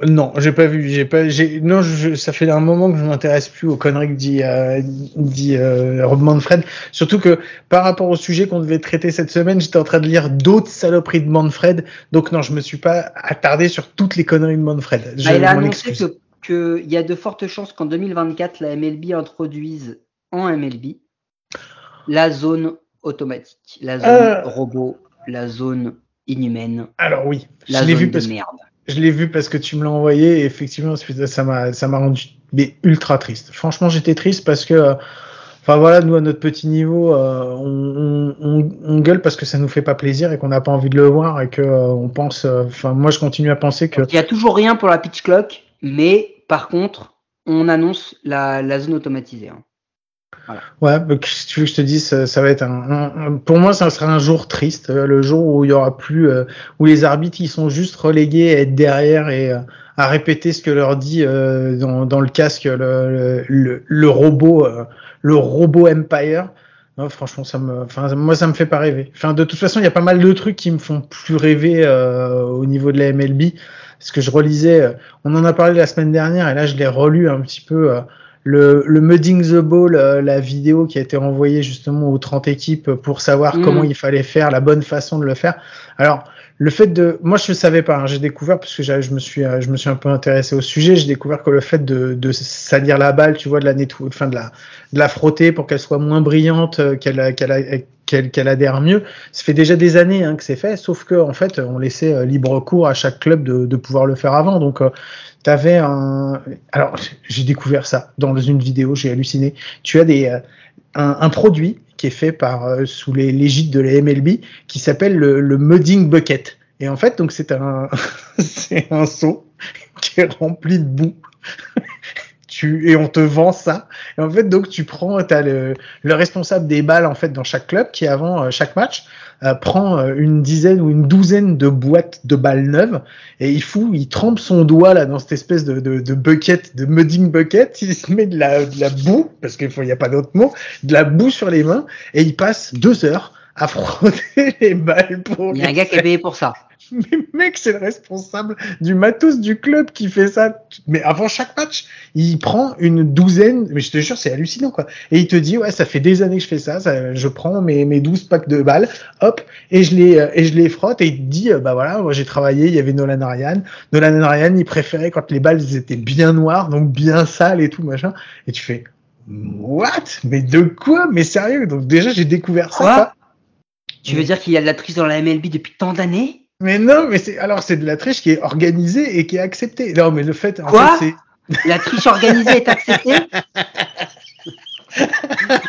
Non, j'ai pas vu. J'ai pas. J'ai non. ça fait un moment que je m'intéresse plus aux conneries que dit, euh, dit euh, Rob Manfred. Surtout que par rapport au sujet qu'on devait traiter cette semaine, j'étais en train de lire d'autres saloperies de Manfred. Donc non, je me suis pas attardé sur toutes les conneries de Manfred. Bah, il a annoncé qu'il y a de fortes chances qu'en 2024 la MLB introduise en MLB la zone automatique, la zone euh. robot, la zone inhumaine. Alors oui, je l'ai vu parce merde. je l'ai vu parce que tu me l'as envoyé et effectivement ça m'a ça m'a rendu mais ultra triste. Franchement, j'étais triste parce que Enfin voilà, nous à notre petit niveau, euh, on, on, on, gueule parce que ça nous fait pas plaisir et qu'on n'a pas envie de le voir et que euh, on pense. Enfin moi je continue à penser que. Il y a toujours rien pour la pitch clock, mais par contre on annonce la, la zone automatisée. Hein. Ouais, si tu veux que je te dise, ça, va être un, pour moi, ça sera un jour triste, euh, le jour où il y aura plus, euh, où les arbitres ils sont juste relégués à être derrière et euh, à répéter ce que leur dit euh, dans, dans, le casque le, le, le robot, le robot Empire. Franchement, ça me, enfin, moi, ça me fait pas rêver. Enfin, de toute façon, il y a pas mal de trucs qui me font plus rêver au niveau de la MLB. Parce que je relisais, on en a parlé la semaine dernière, et là, je l'ai relu un petit peu. Euh, le, le Mudding the Ball, la vidéo qui a été renvoyée justement aux 30 équipes pour savoir mm. comment il fallait faire, la bonne façon de le faire. Alors, le fait de, moi je ne savais pas, hein, j'ai découvert parce que je me suis, je me suis un peu intéressé au sujet, j'ai découvert que le fait de, de salir la balle, tu vois, de la nettoyer, enfin de la, de la frotter pour qu'elle soit moins brillante, euh, qu'elle, qu'elle, qu'elle, qu'elle adhère mieux, ça fait déjà des années hein, que c'est fait, sauf que en fait on laissait euh, libre cours à chaque club de, de pouvoir le faire avant, donc euh, un, alors j'ai découvert ça dans une vidéo, j'ai halluciné. Tu as des, un, un produit fait par euh, sous les l'égide de la MLB qui s'appelle le, le, mudding bucket. Et en fait, donc c'est un c'est un seau qui est rempli de boue. Tu et on te vend ça. Et en fait, donc tu prends, t'as le le responsable des balles en fait dans chaque club qui avant euh, chaque match euh, prend euh, une dizaine ou une douzaine de boîtes de balles neuves et il fout, il trempe son doigt là dans cette espèce de, de, de bucket, de mudding bucket, il se met de la, de la boue, parce qu'il n'y a pas d'autre mot, de la boue sur les mains et il passe deux heures à frotter les balles pour. Il y a un gars qui est payé pour ça. Mais mec, c'est le responsable du matos du club qui fait ça. Mais avant chaque match, il prend une douzaine, mais je te jure, c'est hallucinant quoi. Et il te dit ouais, ça fait des années que je fais ça, ça je prends mes mes 12 packs de balles, hop, et je les et je les frotte et il te dit bah voilà, moi j'ai travaillé, il y avait Nolan Ariane. Nolan Ariane, il préférait quand les balles étaient bien noires, donc bien sales et tout machin. Et tu fais what? Mais de quoi? Mais sérieux? Donc déjà j'ai découvert ça. Tu veux dire qu'il y a de la triche dans la MLB depuis tant d'années? Mais non, mais c'est alors c'est de la triche qui est organisée et qui est acceptée. Non, mais le fait, en fait, c'est la triche organisée est acceptée.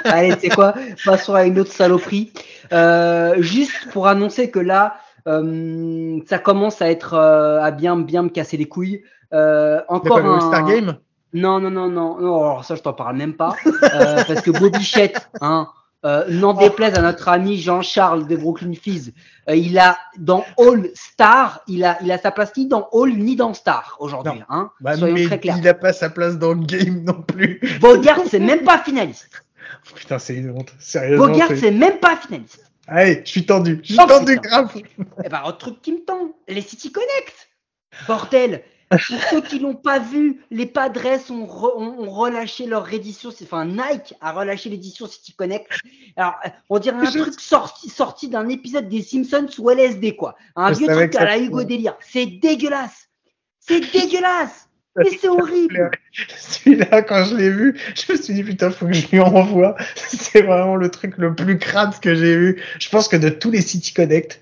Allez, c'est quoi? Passons à une autre saloperie. Euh, juste pour annoncer que là, euh, ça commence à être euh, à bien bien me casser les couilles. Euh, encore un Star Game? Non, non, non, non, non. Alors ça, je t'en parle même pas, euh, parce que Bobichette, hein, euh, n'en déplaise à notre ami Jean-Charles de Brooklyn Fizz, euh, il a dans All Star, il a, il a sa place ni dans All ni dans Star aujourd'hui. Hein, bah, soyons très clairs. Il n'a pas sa place dans le game non plus. Bogart, c'est même pas finaliste. Putain, c'est une honte. Sérieusement. Bogart, c'est même pas finaliste. Allez, je suis tendu. Je suis oh, tendu grave. Eh ben, autre truc qui me tend, les City Connect. Bordel, pour ceux qui l'ont pas vu, les Padres ont, ont, relâché leur réédition. Enfin, Nike a relâché l'édition City Connect. Alors, on dirait un truc sorti, sorti d'un épisode des Simpsons sous LSD, quoi. Un vieux truc à la Hugo Délire. C'est dégueulasse. C'est dégueulasse. Mais c'est horrible. Celui-là, quand je l'ai vu, je me suis dit, putain, faut que je lui envoie. C'est vraiment le truc le plus crade que j'ai vu. Je pense que de tous les City Connect,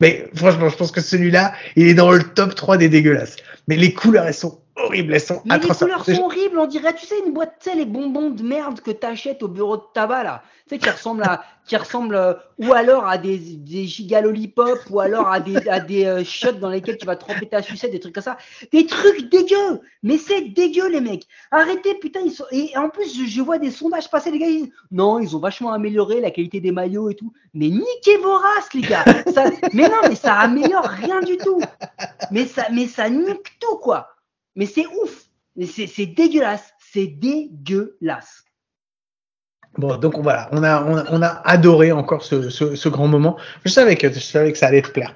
mais franchement, je pense que celui-là, il est dans le top 3 des dégueulasses. Mais les couleurs, elles sont horribles, elles sont Mais les couleurs sont horribles, on dirait, tu sais, une boîte, tu sais, les bonbons de merde que t'achètes au bureau de tabac, là. Tu sais, qui ressemblent à, qui ressemblent, euh, ou alors à des, des gigalolipop, ou alors à des, à des euh, shots dans lesquels tu vas tremper ta sucette, des trucs comme ça. Des trucs dégueux! Mais c'est dégueu, les mecs! Arrêtez, putain, ils sont, et en plus, je, vois des sondages passer, les gars, ils... non, ils ont vachement amélioré la qualité des maillots et tout. Mais niquez vos races, les gars! Ça... mais non, mais ça améliore rien du tout! Mais ça, mais ça nique tout, quoi! Mais c'est ouf. C'est dégueulasse. C'est dégueulasse. Bon, donc voilà, on a, on a, adoré encore ce, ce, grand moment. Je savais, que, je savais que ça allait te plaire.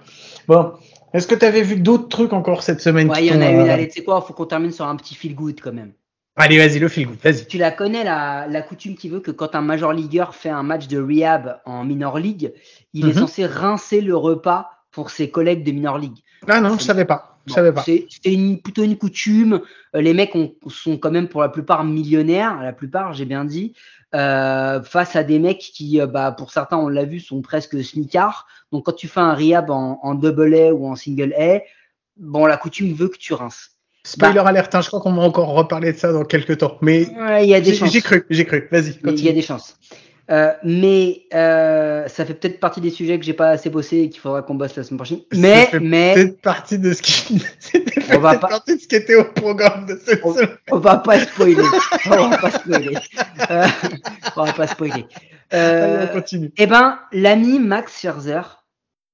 Bon, est-ce que tu avais vu d'autres trucs encore cette semaine Ouais, il y en a une. Euh, allez, tu sais quoi, faut qu'on termine sur un petit feel good quand même. Allez, vas-y, le feel good, vas-y. Tu la connais, la, la coutume qui veut que quand un major leagueur fait un match de rehab en minor league, il est mhm. censé rincer le repas pour ses collègues de minor league. Ah non, je savais pas. C'est une, plutôt une coutume. Euh, les mecs sont quand même pour la plupart millionnaires, la plupart, j'ai bien dit, euh, face à des mecs qui, euh, bah, pour certains, on l'a vu, sont presque smicards. Donc, quand tu fais un rehab en, double A ou en single A, bon, la coutume veut que tu rinces. Spoiler bah, alerte, hein, je crois qu'on va encore reparler de ça dans quelques temps. Mais il y a des chances. J'ai cru, j'ai cru. Vas-y. Il y a des chances. Euh, mais euh, ça fait peut-être partie des sujets que j'ai pas assez bossé et qu'il faudra qu'on bosse la semaine prochaine. Mais, mais peut-être partie de ce qui on va pas... partie de ce qui était au programme de cette on, semaine. On va pas spoiler. on va pas spoiler. Euh, on va pas spoiler. Euh, Allez, on continue. Eh ben, l'ami Max Scherzer,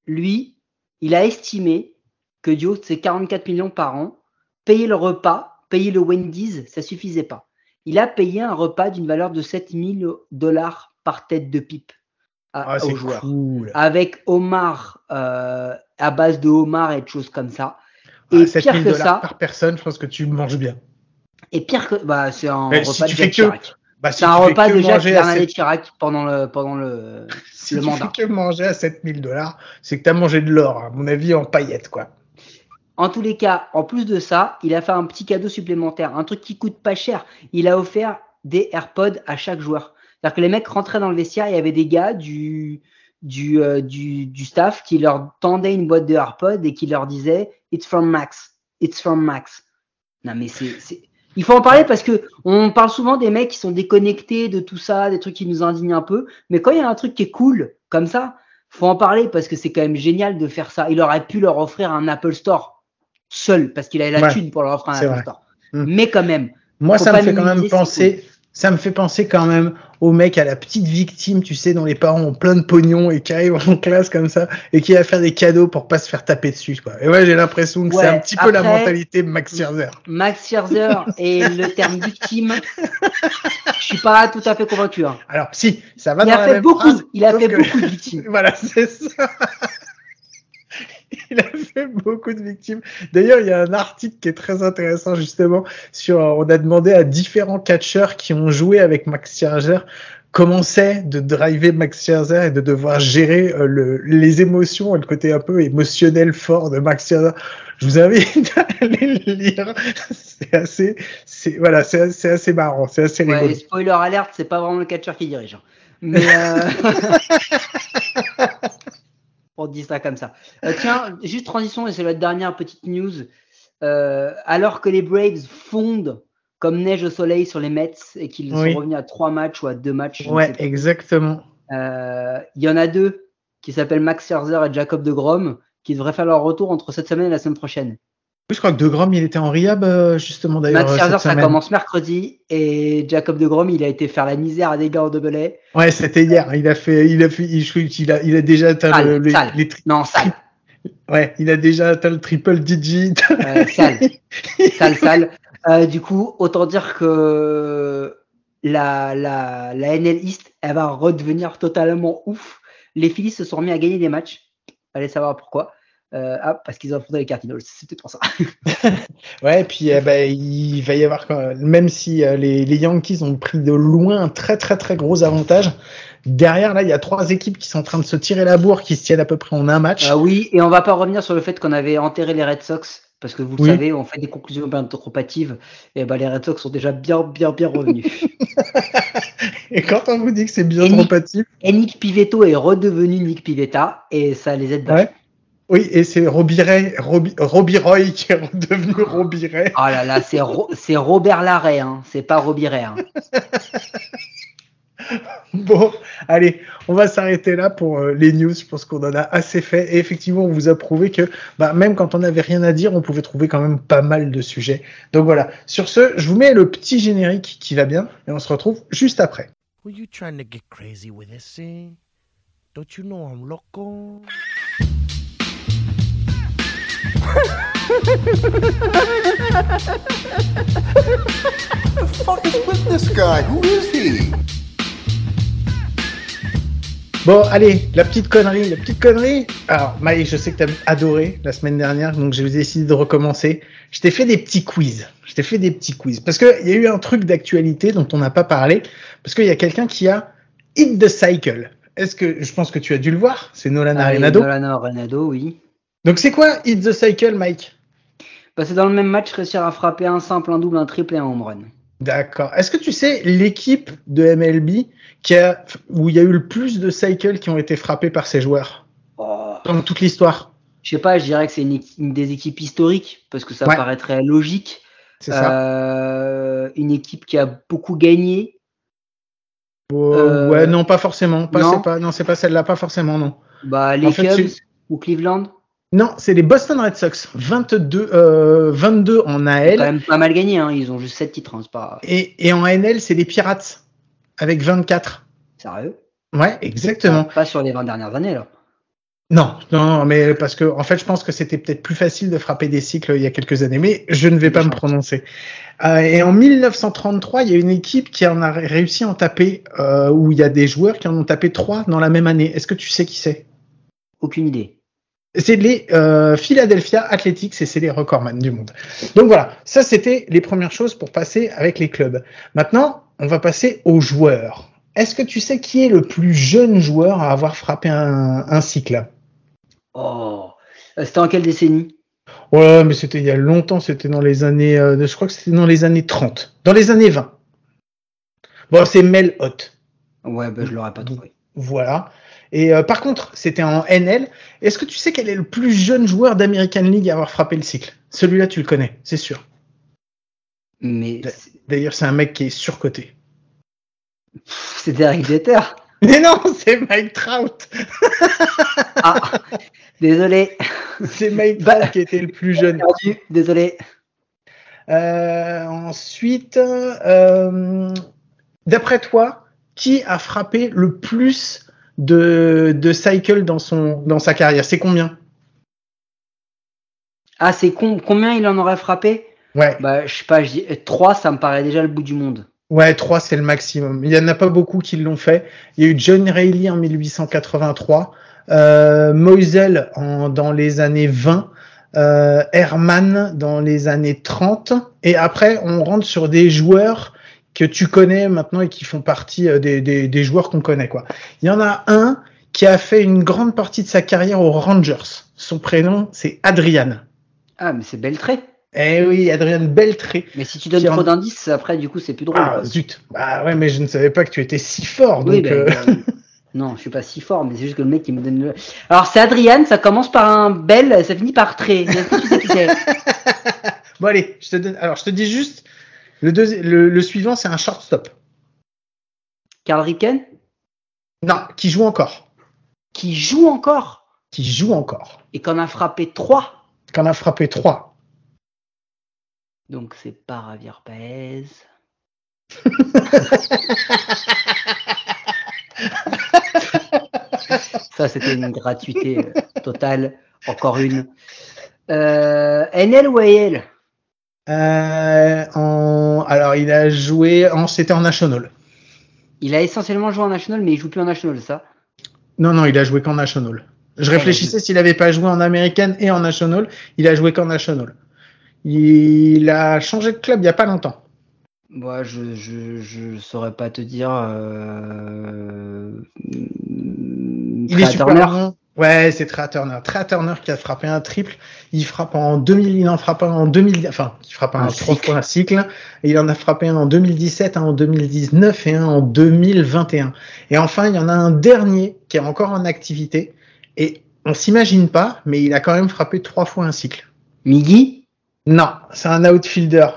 lui, il a estimé que du haut de ses 44 millions par an, payer le repas, payer le Wendy's, ça suffisait pas. Il a payé un repas d'une valeur de 7000 dollars par tête de pipe à, Ah, aux c'est joueurs. cool. Avec homard, euh, à base de homard et de choses comme ça. Ah, Et 7000 pire que ça, par personne, je pense que tu manges bien. et pire que, bah, c'est un Mais si repas tu de fais Jacques que- Chirac. Bah, si C'est un tu repas que de Jacques Bernadette Chirac pendant le, pendant le, si le tu mandat. fais que manger à 7000 dollars, c'est que tu as mangé de l'or, à mon avis, en paillettes, quoi. En tous les cas, en plus de ça, il a fait un petit cadeau supplémentaire, un truc qui coûte pas cher. Il a offert des AirPods à chaque joueur. C'est-à-dire que les mecs rentraient dans le vestiaire, il y avait des gars du, du, euh, du, du staff qui leur tendaient une boîte de AirPods et qui leur disaient It's from Max, it's from Max. Non mais c'est, il faut en parler parce que on parle souvent des mecs qui sont déconnectés de tout ça, des trucs qui nous indignent un peu. Mais quand il y a un truc qui est cool comme ça, faut en parler parce que c'est quand même génial de faire ça. Il aurait pu leur offrir un Apple Store seul parce qu'il avait la Ouais, thune pour leur offrir un Apple vrai. Store. Mm. Mais quand même, Moi, ça me fait quand même penser. Ça me fait penser quand même au mec, à la petite victime, tu sais, dont les parents ont plein de pognon et qui arrive en classe comme ça et qui va faire des cadeaux pour pas se faire taper dessus, quoi. Et ouais, j'ai l'impression que Ouais, c'est un petit peu la mentalité de Max Scherzer. Max Scherzer et le terme victime, je suis pas tout à fait convaincu. hein. Alors, si, ça va Il dans a la fait même beaucoup, phrase, il a fait que- beaucoup de victimes. Voilà, c'est ça. Il a fait beaucoup de victimes. D'ailleurs, il y a un article qui est très intéressant justement sur. On a demandé à différents catcheurs qui ont joué avec Max Scherzer comment c'est de driver Max Scherzer et de devoir gérer euh, le, les émotions et le côté un peu émotionnel fort de Max Scherzer. Je vous invite à aller le lire. C'est assez, c'est voilà, c'est assez, marrant, c'est assez rigolo. Ouais, spoiler alerte, c'est pas vraiment le catcheur qui dirige. hein. Mais euh... on dit ça comme ça. Euh, tiens, juste transition et c'est la dernière petite news. Euh, alors que les Braves fondent comme neige au soleil sur les Mets et qu'ils Oui. sont revenus à trois matchs ou à deux matchs, Ouais, exactement. Euh, il y en a deux qui s'appellent Max Scherzer et Jacob de Grom qui devraient faire leur retour entre cette semaine et la semaine prochaine. Je crois que De Grom, il était en rehab euh, justement d'ailleurs. Max euh, Scherzer, ça commence mercredi et Jacob de Grom, il a été faire la misère à des gars au double A. Ouais, c'était hier. Il a fait, il a fait, il, a, il a déjà atteint Sale, le, sale. les Non, sale. ouais, il a déjà atteint le triple digit. Euh, sale, sale, sale. Euh, du coup, autant dire que la, la, la NL East, elle va redevenir totalement ouf. Les Phillies se sont remis à gagner des matchs. Allez savoir pourquoi. Euh, ah, parce qu'ils ont affronté les Cardinals. C'est peut-être pour ça. Ouais, et puis eh ben, il va y avoir quand même, même si euh, les, les Yankees ont pris de loin un très très très gros avantage. Derrière là, il y a trois équipes qui sont en train de se tirer la bourre, qui se tiennent à peu près en un match. Ah oui, et on va pas revenir sur le fait qu'on avait enterré les Red Sox. Parce que vous le Oui. savez, on fait des conclusions bien trop hâtives. Et ben, les Red Sox sont déjà bien, bien, bien revenus. Et quand on vous dit que c'est bien trop Nick- patif, et Nick Pivetto est redevenu Nick Pivetta. Et ça les aide ouais. Oui, et c'est Robbie Ray, Robbie, Robbie Roy qui est redevenu Robbie Ray. Oh là là, c'est Ro- c'est Robert Larrey, hein. c'est pas Robbie Ray. hein. Bon, allez, on va s'arrêter là pour euh, les news. Je pense qu'on en a assez fait. Et effectivement, on vous a prouvé que bah, même quand on n'avait rien à dire, on pouvait trouver quand même pas mal de sujets. Donc voilà. Sur ce, je vous mets le petit générique qui va bien et on se retrouve juste après. Were you trying to get crazy with this thing? Don't you know I'm loco? Bon, allez, la petite connerie, la petite connerie. Alors, Maï, je sais que t'as adoré la semaine dernière, donc j'ai décidé de recommencer. Je t'ai fait des petits quiz. Je t'ai fait des petits quiz. Parce qu'il y a eu un truc d'actualité dont on n'a pas parlé. Parce qu'il y a quelqu'un qui a hit the cycle. Est-ce que, je pense que tu as dû le voir. C'est Nolan Allez, Arenado. Nolan Arenado, oui. Donc c'est quoi hit the cycle, Mike? Bah, c'est dans le même match réussir à frapper un simple, un double, un triple et un home run. D'accord. Est-ce que tu sais l'équipe de MLB qui a, où il y a eu le plus de cycles qui ont été frappés par ces joueurs? Oh, dans toute l'histoire? je sais pas, je dirais que c'est une, des équipes historiques parce que ça Ouais. paraîtrait logique. C'est ça. Euh, une équipe qui a beaucoup gagné. Oh, euh, ouais, non, pas forcément. Pas, non. c'est pas, celle-là, pas forcément, non. Bah, les En Cubs ou Cleveland. Non, c'est les Boston Red Sox. 22, euh, 22 en Ils ont quand AL. même pas mal gagné, hein. ils ont juste 7 titres, hein, c'est pas Et, et en NL, c'est les Pirates. Avec 24. sérieux? Ouais, exactement. Pas sur les 20 dernières années, là. Non, non, mais parce que en fait, je pense que c'était peut-être plus facile de frapper des cycles il y a quelques années, mais je ne vais pas me prononcer. Euh, et en 1933, il y a une équipe qui en a réussi à en taper, euh, où il y a des joueurs qui en ont tapé trois dans la même année. Est-ce que tu sais qui c'est? Aucune idée. C'est les euh, Philadelphia Athletics et c'est les recordman du monde. Donc voilà, ça c'était les premières choses pour passer avec les clubs. Maintenant, on va passer aux joueurs. Est-ce que tu sais qui est le plus jeune joueur à avoir frappé un, un cycle? Oh, c'était en quelle décennie? Ouais, mais c'était il y a longtemps, c'était dans les années, euh, je crois que c'était dans les années 30, dans les années 20. Bon, c'est Mel Hot. Ouais, bah, je l'aurais pas trouvé. Voilà. Et euh, par contre, c'était en NL. Est-ce que tu sais quel est le plus jeune joueur d'American League à avoir frappé le cycle? Celui-là, tu le connais, c'est sûr. Mais d'ailleurs, c'est un mec qui est surcoté. C'est Derek Jeter. Mais non, c'est Mike Trout. ah, désolé. C'est Mike Trout qui était le plus jeune. Désolé. Euh, ensuite, euh, d'après toi, qui a frappé le plus de, de cycle dans, son, dans sa carrière C'est combien? Ah, c'est combien il en aurait frappé? Ouais. Bah, je sais pas, je dis 3, ça me paraît déjà le bout du monde. Ouais, 3 c'est le maximum. Il y en a pas beaucoup qui l'ont fait. Il y a eu John Reilly en 1883, euh, Moisel en, dans les années 20, euh, Herman dans les années 30, et après on rentre sur des joueurs que tu connais maintenant et qui font partie euh, des, des, des joueurs qu'on connaît quoi. Il y en a un qui a fait une grande partie de sa carrière aux Rangers. Son prénom c'est Adrian. Ah mais c'est Beltré. Eh oui, Adrien Beltré. Mais si tu donnes trop d'indices, après, du coup, c'est plus drôle. Ah, zut. Bah ouais, mais je ne savais pas que tu étais si fort. Oui, donc, euh... bah, non, je suis pas si fort, mais c'est juste que le mec qui me donne le. Alors, c'est Adrien, ça commence par un bel, ça finit par Tré. Bon, allez, je te donne. Alors, je te dis juste, le, deuxi... le, le suivant, c'est un shortstop. Carl Ricken Non, qui joue encore. Qui joue encore? Qui joue encore. Et qu'on a frappé 3 Qu'on a frappé 3. Donc c'est pas Javier Paez. Ça c'était une gratuité euh, totale. Encore une. Euh, NL ou AL euh, en... Alors il a joué en c'était en National. Il a essentiellement joué en National, mais il joue plus en National, ça? Non, non, il a joué qu'en National. Je réfléchissais s'il avait pas joué en American et en National. Il a joué qu'en National. Il a changé de club il y a pas longtemps. Moi, je, je, je saurais pas te dire. Euh... Il est super. Ouais, c'est Trey Turner. Trey Turner qui a frappé un triple. Il frappe en 2000, il en frappe un en 2000, enfin, il frappe un, un trois fois un cycle. Et il en a frappé un en 2017, un en 2019 et un en 2021. Et enfin, il y en a un dernier qui est encore en activité. Et on s'imagine pas, mais il a quand même frappé trois fois un cycle. Miggy? Non, c'est un outfielder.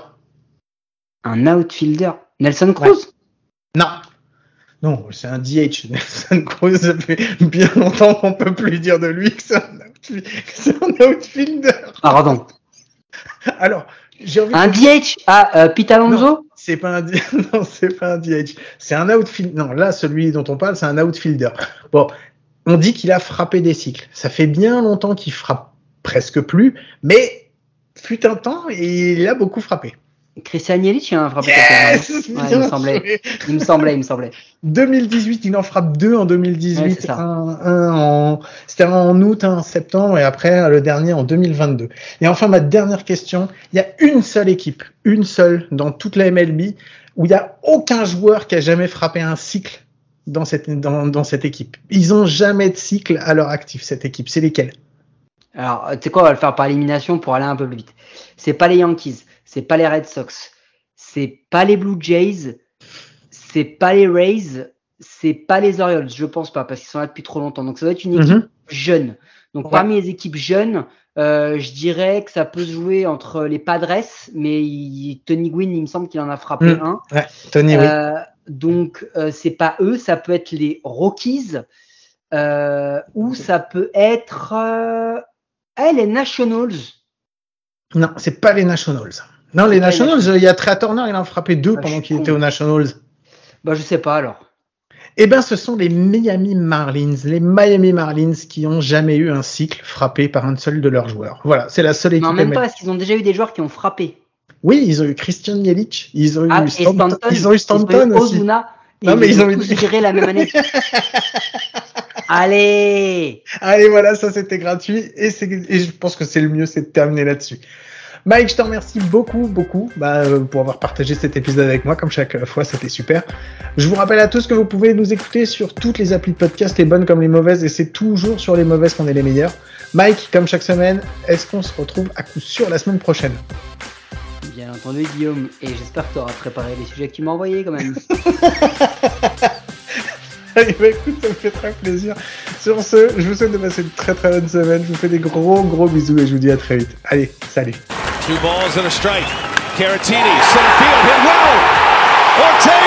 Un outfielder Nelson Cruz? Ouais. Non. Non, c'est un DH. Nelson Cruz, ça fait bien longtemps qu'on peut plus dire de lui que c'est un, un, outfielder. Ah, pardon. Alors, j'ai envie Un de... DH Ah, euh, Pete Alonso? C'est pas un non, c'est pas un DH. C'est un outfielder. Non, là, celui dont on parle, c'est un outfielder. Bon, on dit qu'il a frappé des cycles. Ça fait bien longtemps qu'il frappe presque plus, mais fut un temps et il a beaucoup frappé. Christian Yelich, il en a frappé yes ouais, il, me semblait. il me semblait, il me semblait. 2018, il en frappe deux en 2018. Ouais, un, un en, c'était un en août, un en septembre, et après le dernier en 2022. Et enfin, ma dernière question. Il y a une seule équipe, une seule dans toute la MLB, où il n'y a aucun joueur qui a jamais frappé un cycle dans cette, dans, dans cette équipe. Ils ont jamais de cycle à leur actif, cette équipe. C'est lesquels? Alors, tu sais quoi, on va le faire par élimination pour aller un peu plus vite. C'est pas les Yankees, c'est pas les Red Sox, c'est pas les Blue Jays, c'est pas les Rays, c'est pas les Orioles, je pense pas, parce qu'ils sont là depuis trop longtemps. Donc ça doit être une équipe Mhm. jeune. Donc Ouais. parmi les équipes jeunes, euh, je dirais que ça peut se jouer entre les Padres, mais il- Tony Gwynn, il me semble qu'il en a frappé Mhm. un. Ouais, Tony, oui. Euh, donc euh, c'est pas eux, ça peut être les Rockies, euh, ou ça peut être euh, ah, les Nationals. Non, c'est pas les Nationals. Non, les Nationals, il y a Trey Turner, il en a frappé deux Ah, pendant qu'il était aux Nationals. Bah je sais pas alors. Eh ben, ce sont les Miami Marlins, les Miami Marlins qui ont jamais eu un cycle frappé par un seul de leurs joueurs. Voilà, c'est la seule équipe. Non, même pas, parce qu'ils ont déjà eu des joueurs qui ont frappé. Oui, ils ont eu Christian Yelich, ils ont ah, eu Stanton, ils ont eu Stanton aussi. Ozuna, non, mais ils ont eu la même année. Allez Allez, voilà, ça c'était gratuit et, et je pense que c'est le mieux, c'est de terminer là-dessus. Mike, je te remercie beaucoup, beaucoup bah, euh, pour avoir partagé cet épisode avec moi. Comme chaque fois, c'était super. Je vous rappelle à tous que vous pouvez nous écouter sur toutes les applis de podcast, les bonnes comme les mauvaises, et c'est toujours sur les mauvaises qu'on est les meilleurs. Mike, comme chaque semaine, est-ce qu'on se retrouve à coup sûr la semaine prochaine? Bien entendu, Guillaume, et j'espère que tu auras préparé les sujets que tu m'as envoyés quand même. Allez, bah écoute, ça me fait très plaisir. Sur ce, je vous souhaite de passer une très très bonne semaine. Je vous fais des gros gros bisous et je vous dis à très vite. Allez, salut. Two balls and a strike. Caratini, center field, hit well. Ortega